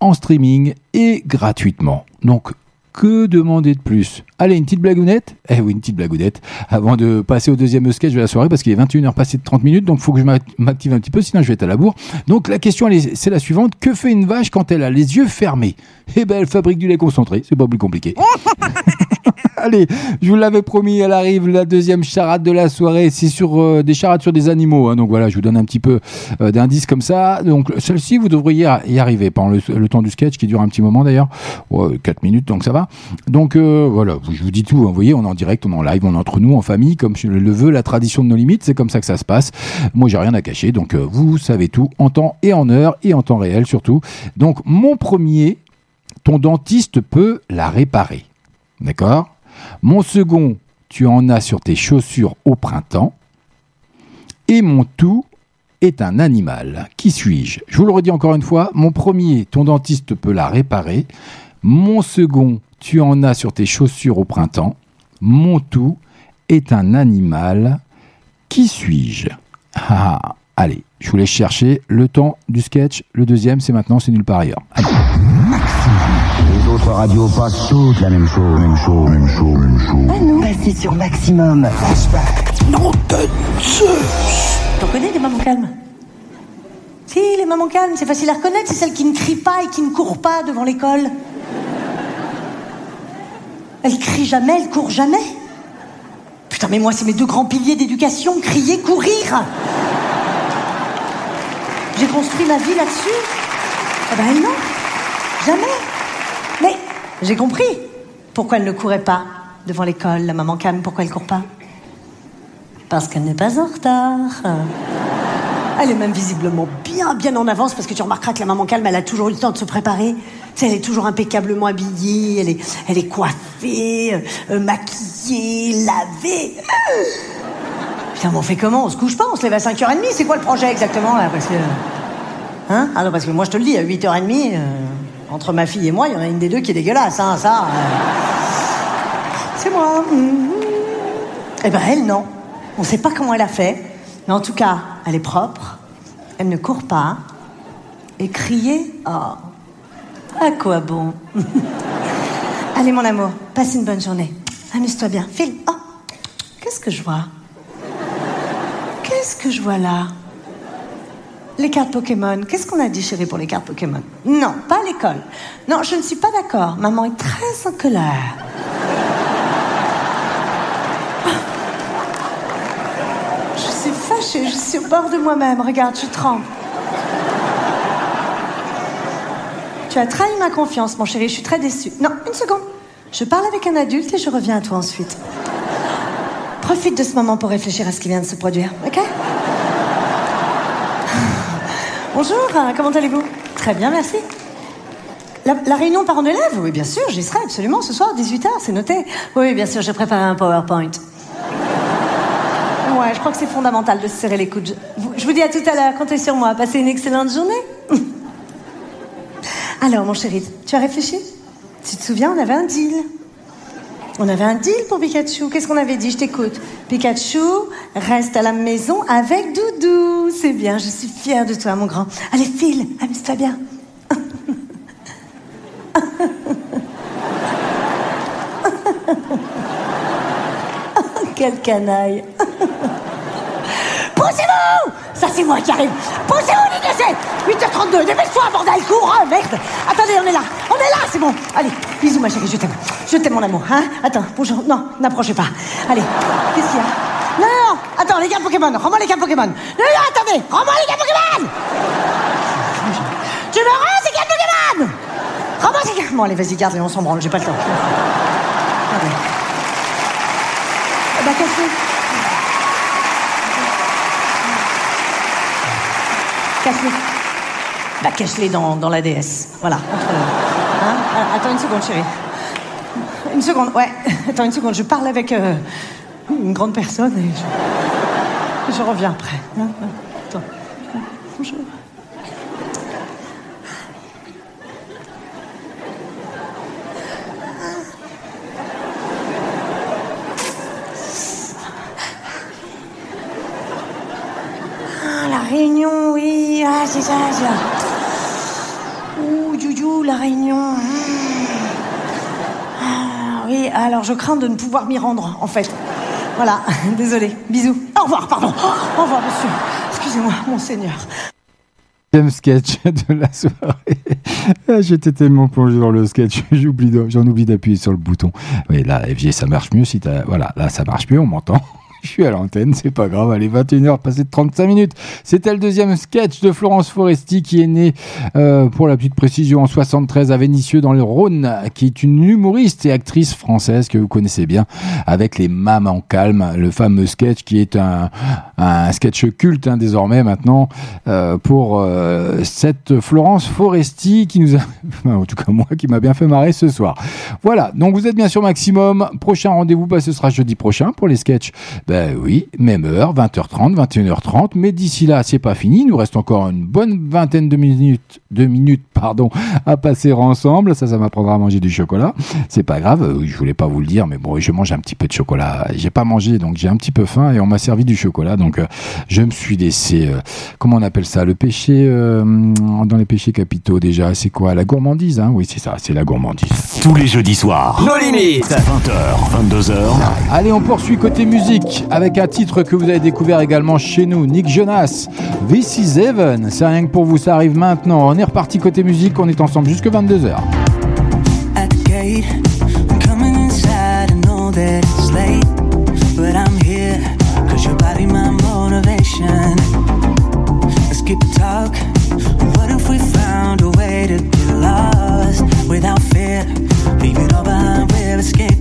en streaming et gratuitement. Donc, que demander de plus? Allez, une petite blagounette? Eh oui, une petite blagounette. Avant de passer au deuxième sketch de la soirée, parce qu'il est 21h passé de 30 minutes, donc il faut que je m'active un petit peu, sinon je vais être à la bourre. Donc la question, c'est la suivante. Que fait une vache quand elle a les yeux fermés? Eh ben, elle fabrique du lait concentré. C'est pas plus compliqué. [laughs] [laughs] Allez, je vous l'avais promis, elle arrive, la deuxième charade de la soirée. C'est sur euh, des charades sur des animaux. hein. donc voilà, je vous donne un petit peu euh, d'indices comme ça. Donc celle-ci, vous devriez y arriver pendant le, temps du sketch qui dure un petit moment d'ailleurs. 4 minutes, donc ça va. Donc euh, voilà, je vous dis tout. hein. Vous voyez, on est en direct, on est en live, on est entre nous, en famille, comme le veux la tradition de nos limites. C'est comme ça que ça se passe. Moi, j'ai rien à cacher. Donc euh, vous savez tout en temps et en heure et en temps réel surtout. Donc mon premier, ton dentiste peut la réparer. D'accord? Mon second, tu en as sur tes chaussures au printemps. Et mon tout est un animal. Qui suis-je? Je vous le redis encore une fois. Mon premier, ton dentiste peut la réparer. Mon second, tu en as sur tes chaussures au printemps. Mon tout est un animal. Qui suis-je? Ah, Allez, je vous laisse chercher le temps du sketch. Le deuxième, c'est maintenant, c'est nulle part ailleurs. Autres radios passent toutes la même chose, même chose, même chose, même chose. Ah non Passez sur maximum. Non de Zeus T'en connais des mamans calmes? Si, les mamans calmes, c'est facile à reconnaître, c'est celles qui ne crient pas et qui ne courent pas devant l'école. Elles crient jamais, elles courent jamais. Putain, mais moi, c'est mes deux grands piliers d'éducation, crier, courir. J'ai construit ma vie là-dessus. Ah ben non, jamais. J'ai compris pourquoi elle ne courait pas devant l'école, la maman calme, pourquoi elle court pas. Parce qu'elle n'est pas en retard. Elle est même visiblement bien, bien en avance parce que tu remarqueras que la maman calme, elle a toujours eu le temps de se préparer. Tu sais, elle est toujours impeccablement habillée, elle est, elle est coiffée, euh, maquillée, lavée. Putain, mais on fait comment? On se couche pas On se lève à 5h30 C'est quoi le projet exactement là? Parce que. Hein? Ah non, parce que moi je te le dis, à 8h30, euh, entre ma fille et moi, il y en a une des deux qui est dégueulasse, hein, ça. euh, C'est moi. Eh ben elle, non. On sait pas comment elle a fait, mais en tout cas, elle est propre, elle ne court pas, et crier, oh, à quoi bon? [laughs] Allez mon amour, passe une bonne journée. Amuse-toi bien. File. Oh, qu'est-ce que je vois? Qu'est-ce que je vois là? Les cartes Pokémon. Qu'est-ce qu'on a dit, chérie, pour les cartes Pokémon? Non, pas à l'école. Non, je ne suis pas d'accord. Maman est très en colère. Je suis fâchée, je suis au bord de moi-même. Regarde, je tremble. Tu Tu as trahi ma confiance, mon chéri. Je suis très déçue. Non, une seconde. Je parle avec un adulte et je reviens à toi ensuite. Profite de ce moment pour réfléchir à ce qui vient de se produire, ok? Bonjour, euh, comment allez-vous? Très bien, merci. La, la réunion parents d'élèves Oui, bien sûr, j'y serai absolument ce soir, 18h, c'est noté. Oui, bien sûr, j'ai préparé un PowerPoint. Ouais, je crois que c'est fondamental de se serrer les coudes. Je vous dis à tout à l'heure, comptez sur moi. Passez une excellente journée. [laughs] Alors, mon chéri, tu as réfléchi? Tu te souviens, on avait un deal. On avait un deal pour Pikachu. Qu'est-ce qu'on avait dit? Je t'écoute. Pikachu reste à la maison avec Doudou. C'est bien, je suis fière de toi, mon grand. Allez, file, amuse-toi bien. [laughs] Quel canaille. [laughs] Poussez-vous Ça, c'est moi qui arrive. Poussez-vous, les glacés 8h32, dépêche-toi, bordel, cours Oh, merde Attendez, on est là On est là, c'est bon Allez, bisous, ma chérie, je t'aime. Je t'aime, mon amour, hein Attends, bonjour. Non, n'approchez pas. Allez, qu'est-ce qu'il y a? Non, non, non Attends, les cartes Pokémon, rends-moi les cartes Pokémon. Non, non, attendez Rends-moi les cartes Pokémon Tu me rends ces cartes Pokémon Rends-moi ces cartes... Bon, allez, vas-y, garde-les, on s'en branle, j'ai pas le temps. Allez. Bah, casse-les. Cache-les. Bah, cache-les dans, dans la DS. Voilà, entre Hein Ah, Attends une seconde, chérie. Une seconde, ouais. [laughs] Attends une seconde, je parle avec euh, une grande personne et je, reviens après. hein. Attends. Bonjour. Ah, la réunion, ça. Ouh, Joujou, la réunion. Ah, oui, alors je crains de ne pouvoir m'y rendre, en fait. Voilà, [laughs] désolé. Bisous. Au revoir, pardon. Au revoir, monsieur. Excusez-moi, monseigneur. Deuxième sketch de la soirée. Ah, J'étais tellement plongé dans le sketch, [laughs] j'oublie j'en oublie d'appuyer sur le bouton. Oui, là, FG, ça marche mieux si t'as. Voilà, là, ça marche mieux, on m'entend. [laughs] Je suis à l'antenne, c'est pas grave. Allez, 21h, passé de 35 minutes. C'était le deuxième sketch de Florence Foresti qui est née, euh, pour la petite précision, en 73 à Vénissieux dans le Rhône, qui est une humoriste et actrice française que vous connaissez bien, avec les Mamans Calmes, le fameux sketch qui est un, sketch culte hein, désormais maintenant euh, pour euh, cette Florence Foresti qui nous a, [laughs] en tout cas moi, qui m'a bien fait marrer ce soir. Voilà, donc vous êtes bien sur Maximum. Prochain rendez-vous, bah, ce sera jeudi prochain pour les sketchs. Ben oui, même heure, 20h30, 21h30. Mais d'ici là, c'est pas fini. Il nous reste encore une bonne vingtaine de minutes, de minutes, pardon, à passer ensemble. Ça, ça m'apprendra à manger du chocolat. C'est pas grave. euh, Je voulais pas vous le dire, mais bon, je mange un petit peu de chocolat. J'ai pas mangé, donc j'ai un petit peu faim et on m'a servi du chocolat. Donc, euh, je me suis laissé, euh, comment on appelle ça, le péché euh, dans les péchés capitaux déjà. C'est quoi? La gourmandise, hein? Oui, c'est ça. C'est la gourmandise. Tous les jeudis soirs. Nos limites. 20h, 22h. Allez, on poursuit côté musique avec un titre que vous avez découvert également chez nous, Nick Jonas. This is Heaven. C'est rien que pour vous, ça arrive maintenant. On est reparti côté musique, on est ensemble jusque 22h. at the gate. I'm coming inside, I know that it's late. But I'm here, cause your body, my motivation. Let's keep the talk. What if we found a way to get lost without fear? Leave it all behind, we're escaping.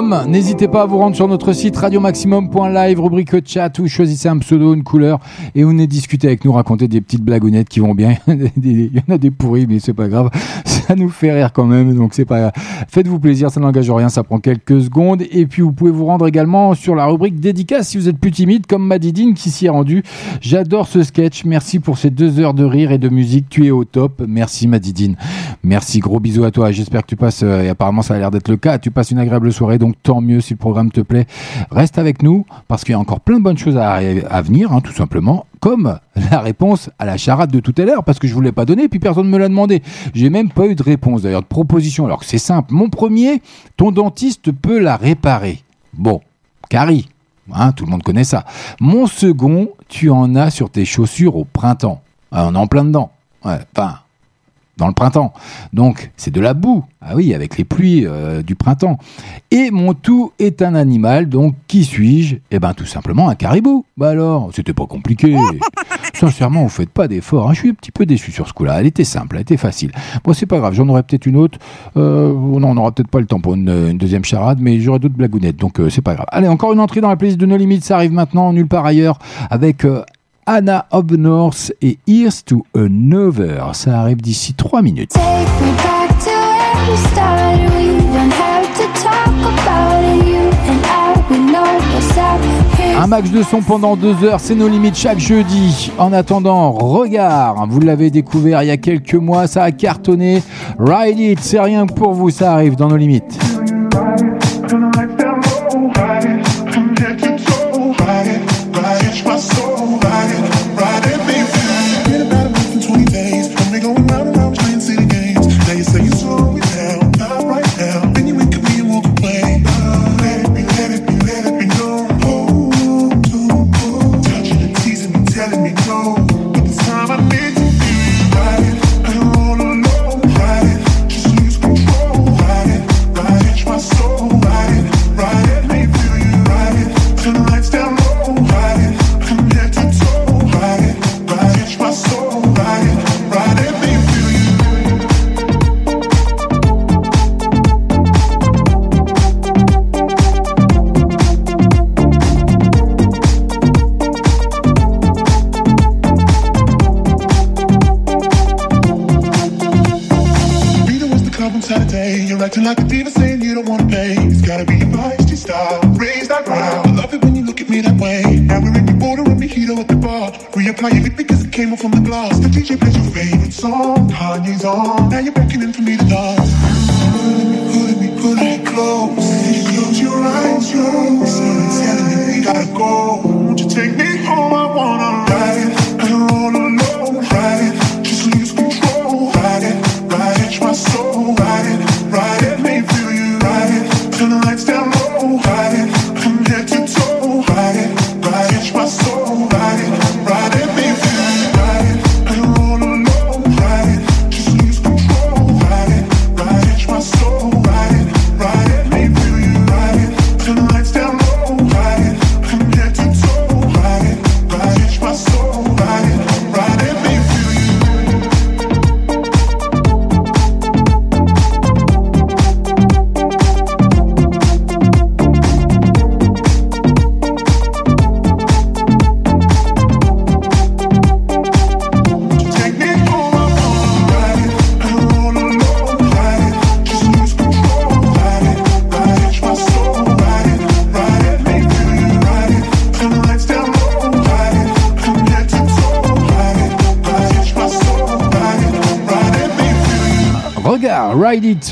N'hésitez pas à vous rendre sur notre site radiomaximum.live, rubrique chat, où choisissez un pseudo, une couleur, et venez discuter avec nous, raconter des petites blagounettes qui vont bien. [laughs] Il y en a des pourris, mais c'est pas grave. [laughs] Ça nous fait rire quand même, donc c'est pas Faites-vous plaisir, ça n'engage rien, ça prend quelques secondes. Et puis vous pouvez vous rendre également sur la rubrique dédicace si vous êtes plus timide, comme Madidine qui s'y est rendu. J'adore ce sketch. Merci pour ces deux heures de rire et de musique. Tu es au top. Merci Madidine. Merci, gros bisous à toi. J'espère que tu passes, euh, et apparemment ça a l'air d'être le cas, tu passes une agréable soirée, donc tant mieux si le programme te plaît. Reste avec nous, parce qu'il y a encore plein de bonnes choses à, venir, hein, tout simplement, comme la réponse à la charade de tout à l'heure, parce que je ne vous l'ai pas donné, puis personne ne me l'a demandé. J'ai même pas eu de réponse, d'ailleurs, de proposition, alors que c'est simple. Mon premier, ton dentiste peut la réparer. Bon, Carrie, hein, tout le monde connaît ça. Mon second, tu en as sur tes chaussures au printemps. Ah, on est en plein dedans. Ouais, enfin, dans le printemps. Donc c'est de la boue. Ah oui, avec les pluies euh, du printemps. Et mon tout est un animal, donc qui suis-je? Eh ben tout simplement un caribou. Bah alors, c'était pas compliqué. [laughs] Sincèrement, vous faites pas d'efforts. hein. Je suis un petit peu déçu sur ce coup-là. Elle était simple, elle était facile. Bon, c'est pas grave, j'en aurai peut-être une autre. Euh, non, on n'aura peut-être pas le temps pour une, une deuxième charade, mais j'aurai d'autres blagounettes, donc euh, c'est pas grave. Allez, encore une entrée dans la playlist de No Limites, ça arrive maintenant, nulle part ailleurs, avec Anna of the North et Here's to Another. Ça arrive d'ici 3 minutes. Un max de son pendant deux heures, c'est nos limites chaque jeudi. En attendant, regard, vous l'avez découvert il y a quelques mois, ça a cartonné. Ride it, c'est rien que pour vous, ça arrive dans nos limites.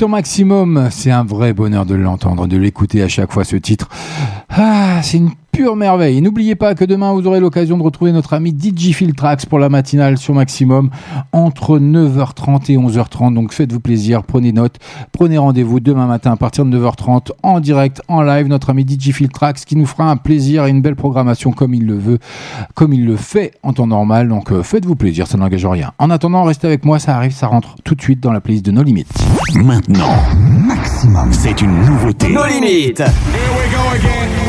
Maximum, c'est un vrai bonheur de l'entendre, de l'écouter à chaque fois ce titre. Ah, c'est une pure merveille. Et n'oubliez pas que demain vous aurez l'occasion de retrouver notre ami DJ Filtrax pour la matinale sur Maximum entre 9h30 et 11h30. Donc faites-vous plaisir, prenez note, prenez rendez-vous demain matin à partir de 9h30 en direct, en live, notre ami DJ Filtrax qui nous fera un plaisir et une belle programmation comme il le veut, comme il le fait en temps normal. Donc euh, faites-vous plaisir, ça n'engage rien. En attendant, restez avec moi, ça arrive, ça rentre tout de suite dans la playlist de No Limites. Maintenant, maximum, c'est une nouveauté. Nos limites. Another night out. I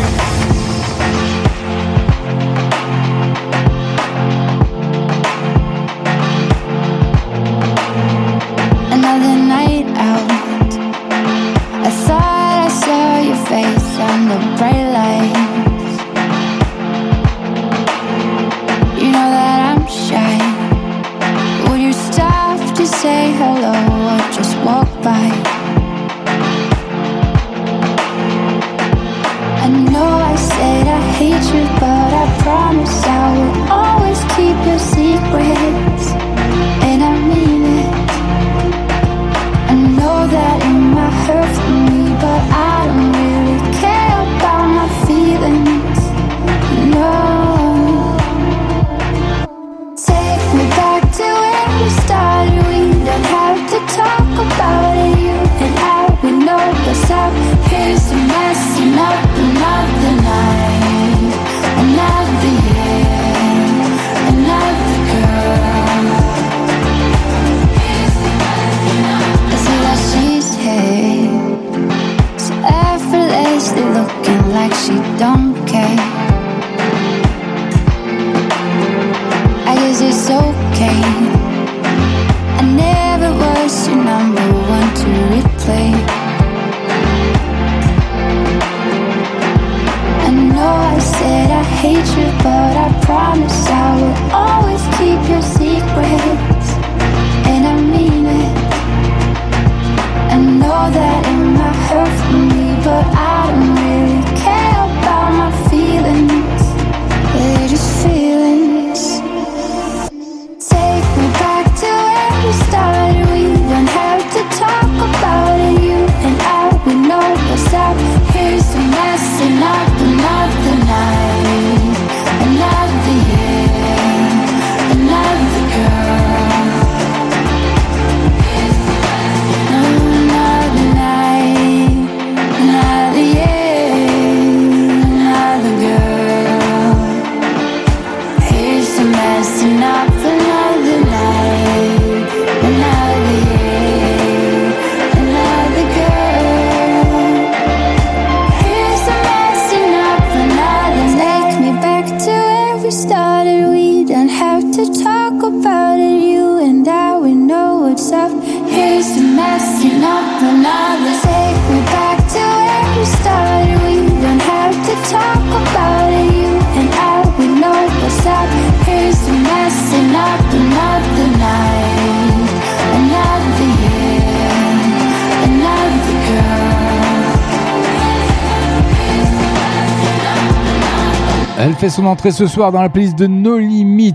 son entrée ce soir dans la playlist de No Limit.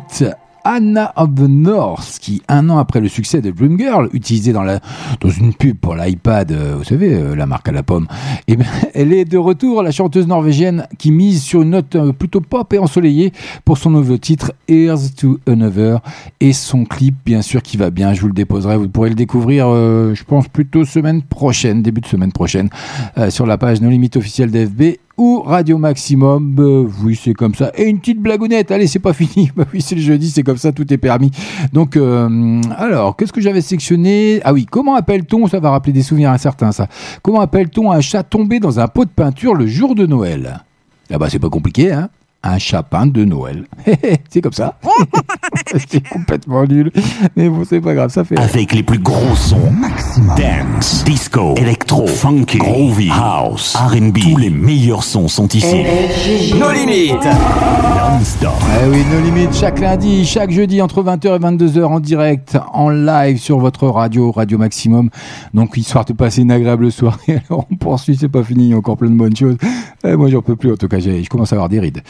Anna of the North, qui un an après le succès de Dream Girl, utilisé dans, la, dans une pub pour l'iPad, euh, vous savez, euh, la marque à la pomme, eh bien, [laughs] elle est de retour, la chanteuse norvégienne qui mise sur une note euh, plutôt pop et ensoleillée pour son nouveau titre Here's to Another et son clip, bien sûr, qui va bien. Je vous le déposerai, vous pourrez le découvrir, je pense, plutôt semaine prochaine, début de semaine prochaine, sur la page No Limit officielle d'FB ou Radio Maximum. Euh, oui, c'est comme ça. Et une petite blagounette. Allez, c'est pas [laughs] fini. Bah oui, c'est le jeudi, c'est comme ça, tout est permis. Donc, euh, alors, qu'est-ce que j'avais sectionné? Ah oui, comment appelle-t-on Ça va rappeler des souvenirs incertains, ça. Comment appelle-t-on un chat tombé dans un pot de peinture le jour de Noël? Ah bah, c'est pas compliqué, hein un chapin de Noël. [laughs] c'est comme ça. [laughs] c'est complètement nul. Mais bon, c'est pas grave, ça fait. Avec les plus gros sons. Dance, disco, électro, funky, groovy, house, R&B. Tous les meilleurs sons sont ici. Nos limites. Non-stop. Eh oui, nos limites, chaque lundi, chaque jeudi entre 20h et 22h en direct, en live sur votre radio, Radio Maximum. Donc, histoire de passer une agréable soirée. [laughs] Alors, on poursuit, c'est pas fini, il y a encore plein de bonnes choses. Eh, moi, j'en peux plus, en tout cas, j'ai- je commence à avoir des rides.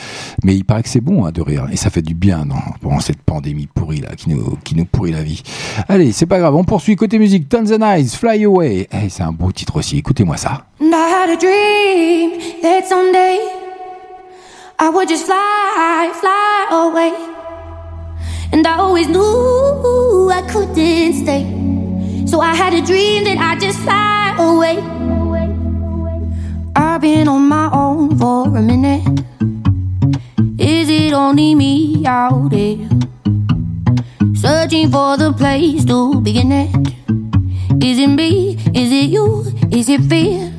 Mais il paraît que c'est bon hein, de rire, et ça fait du bien non, pendant cette pandémie pourrie là, qui nous, qui nous pourrit la vie. Allez, c'est pas grave, on poursuit côté musique. Tons and Eyes, Fly Away. Eh, c'est un beau titre aussi, écoutez-moi ça. I had a dream that someday I would just fly, fly away. And I always knew I couldn't stay. So I had a dream that I'd just fly away. I've been on my own for a minute. Is it only me out here? Searching for the place to begin at. Is it me? Is it you? Is it fear?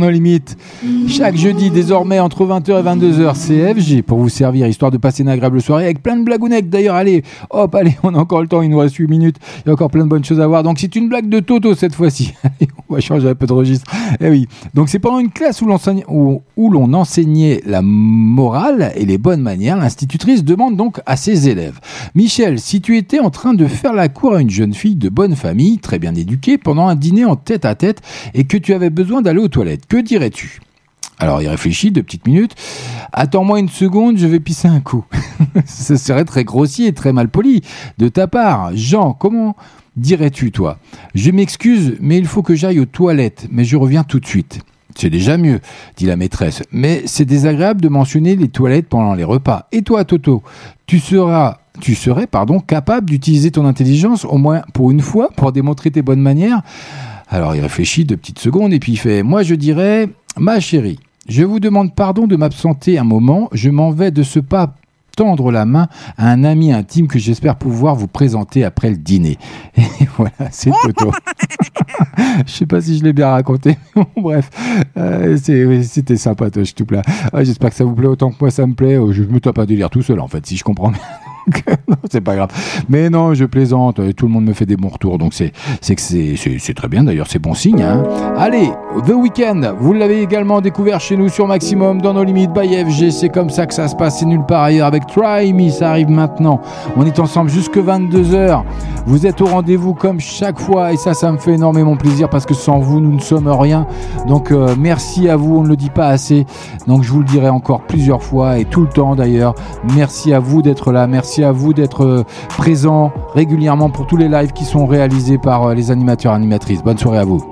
Dans nos limites. Chaque jeudi, désormais, entre 20h et 22h, c'est FG pour vous servir, histoire de passer une agréable soirée avec plein de blagounettes. D'ailleurs, allez, hop, allez, on a encore le temps, il nous reste 8 minutes. Il y a encore plein de bonnes choses à voir. Donc, c'est une blague de Toto cette fois-ci. [laughs] On va changer un peu de registre. Eh oui. Donc, c'est pendant une classe où l'on où, où l'on enseignait la morale et les bonnes manières. L'institutrice demande donc à ses élèves Michel, si tu étais en train de faire la cour à une jeune fille de bonne famille, très bien éduquée, pendant un dîner en tête à tête et que tu avais besoin d'aller aux toilettes, que dirais-tu? Alors il réfléchit deux petites minutes. Attends-moi une seconde, je vais pisser un coup. [laughs] Ce serait très grossier et très mal poli de ta part. Jean, comment dirais-tu toi? Je m'excuse, mais il faut que j'aille aux toilettes, mais je reviens tout de suite. C'est déjà mieux, dit la maîtresse, mais c'est désagréable de mentionner les toilettes pendant les repas. Et toi, Toto, tu seras tu serais pardon, capable d'utiliser ton intelligence au moins pour une fois pour démontrer tes bonnes manières Alors il réfléchit deux petites secondes et puis il fait Moi je dirais, ma chérie, je vous demande pardon de m'absenter un moment. Je m'en vais de ce pas tendre la main à un ami intime que j'espère pouvoir vous présenter après le dîner. Et [laughs] voilà, c'est Toto. [laughs] je sais pas si je l'ai bien raconté. mais bon, bref, euh, c'était sympatoche tout plat. Ah, j'espère que ça vous plaît autant que moi ça me plaît. Euh, Je me tape un délire tout seul en fait, si je comprends bien. [laughs] non, c'est pas grave. Mais non, je plaisante. Tout le monde me fait des bons retours, donc c'est- c'est très bien. D'ailleurs, c'est bon signe. hein. Allez, The Weeknd, vous l'avez également découvert chez nous sur Maximum dans nos limites by FG. C'est comme ça que ça se passe, c'est nulle part ailleurs. Avec Try Me, ça arrive maintenant. On est ensemble jusque 22 h Vous êtes au rendez-vous comme chaque fois, et ça, ça me fait énormément plaisir parce que sans vous, nous ne sommes rien. Donc euh, merci à vous. On ne le dit pas assez. Donc je vous le dirai encore plusieurs fois et tout le temps d'ailleurs. Merci à vous d'être là. Merci à vous d'être euh, présents régulièrement pour tous les lives qui sont réalisés par euh, les animateurs et animatrices. Bonne soirée à vous.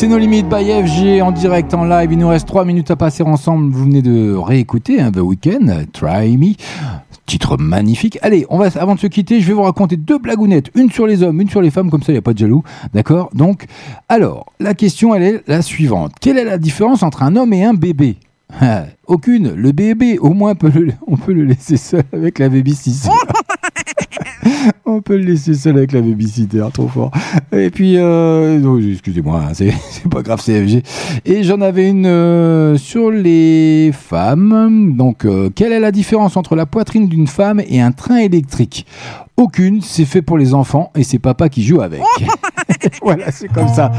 C'est nos limites by FG en direct, en live. Il nous reste 3 minutes à passer ensemble. Vous venez de réécouter hein, The Weeknd, Try Me. Titre magnifique. Allez, on va, avant de se quitter, je vais vous raconter deux blagounettes. Une sur les hommes, une sur les femmes, comme ça il n'y a pas de jaloux. D'accord? Donc, alors, la question, elle est la suivante. Quelle est la différence entre un homme et un bébé? [laughs] Aucune. Le bébé, au moins, peut le- on peut le laisser seul avec la babysitter. [laughs] On peut le laisser seul avec la babysitter, trop fort. Et puis, euh, excusez-moi, hein, [laughs] c'est pas grave, c'est FG. Et j'en avais une euh, sur les femmes. Donc, euh, quelle est la différence entre la poitrine d'une femme et un train électrique? Aucune, c'est fait pour les enfants et c'est papa qui joue avec. [laughs] [laughs] voilà, c'est comme ça.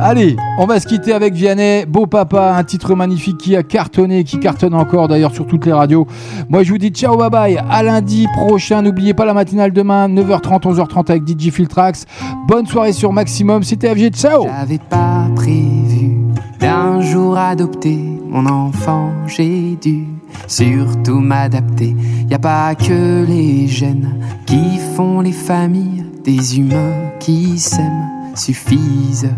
Allez, on va se quitter avec Vianney, Beau Papa, un titre magnifique qui a cartonné, qui cartonne encore d'ailleurs sur toutes les radios. Moi, je vous dis ciao, bye bye. À lundi prochain. N'oubliez pas la matinale demain, 9h30, 11h30 avec DJ Filtrax. Bonne soirée sur Maximum. C'était FG. Ciao. J'avais pas prévu d'un jour adopter mon enfant, j'ai dû surtout m'adapter. Y a pas que les gènes qui font les familles, des humains qui s'aiment suffisent.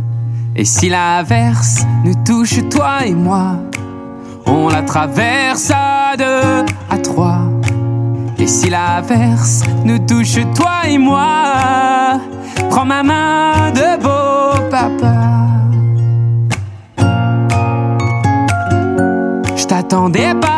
Et si l'averse nous touche, toi et moi, on la traverse à deux, à trois. Et si l'averse nous touche, toi et moi, prends ma main de beau papa. Je t'attendais pas,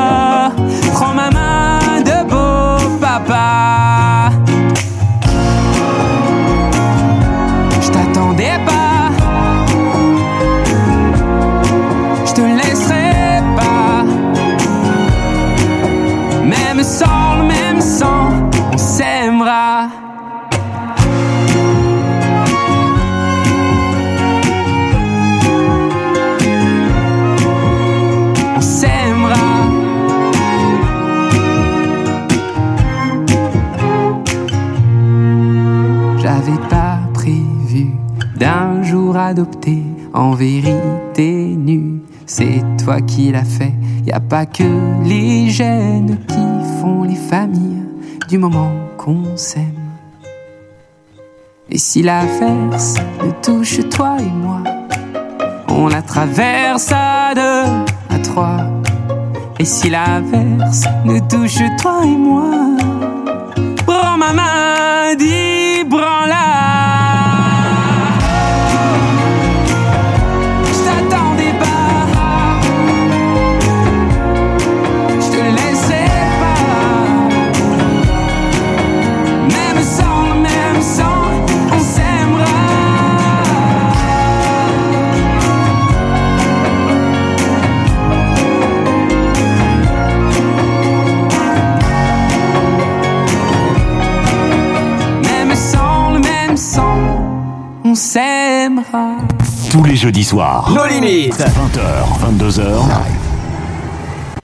prends ma main de beau papa. Adopter en vérité nu. C'est toi qui l'as fait. Y a pas que les gènes qui font les familles du moment qu'on s'aime. Et si l'averse nous touche toi et moi, on la traverse à deux, à trois. Et si l'averse nous touche toi et moi, prends ma main, dis prends-la. Tous les jeudis soirs. Nos limites. 20h, 22h.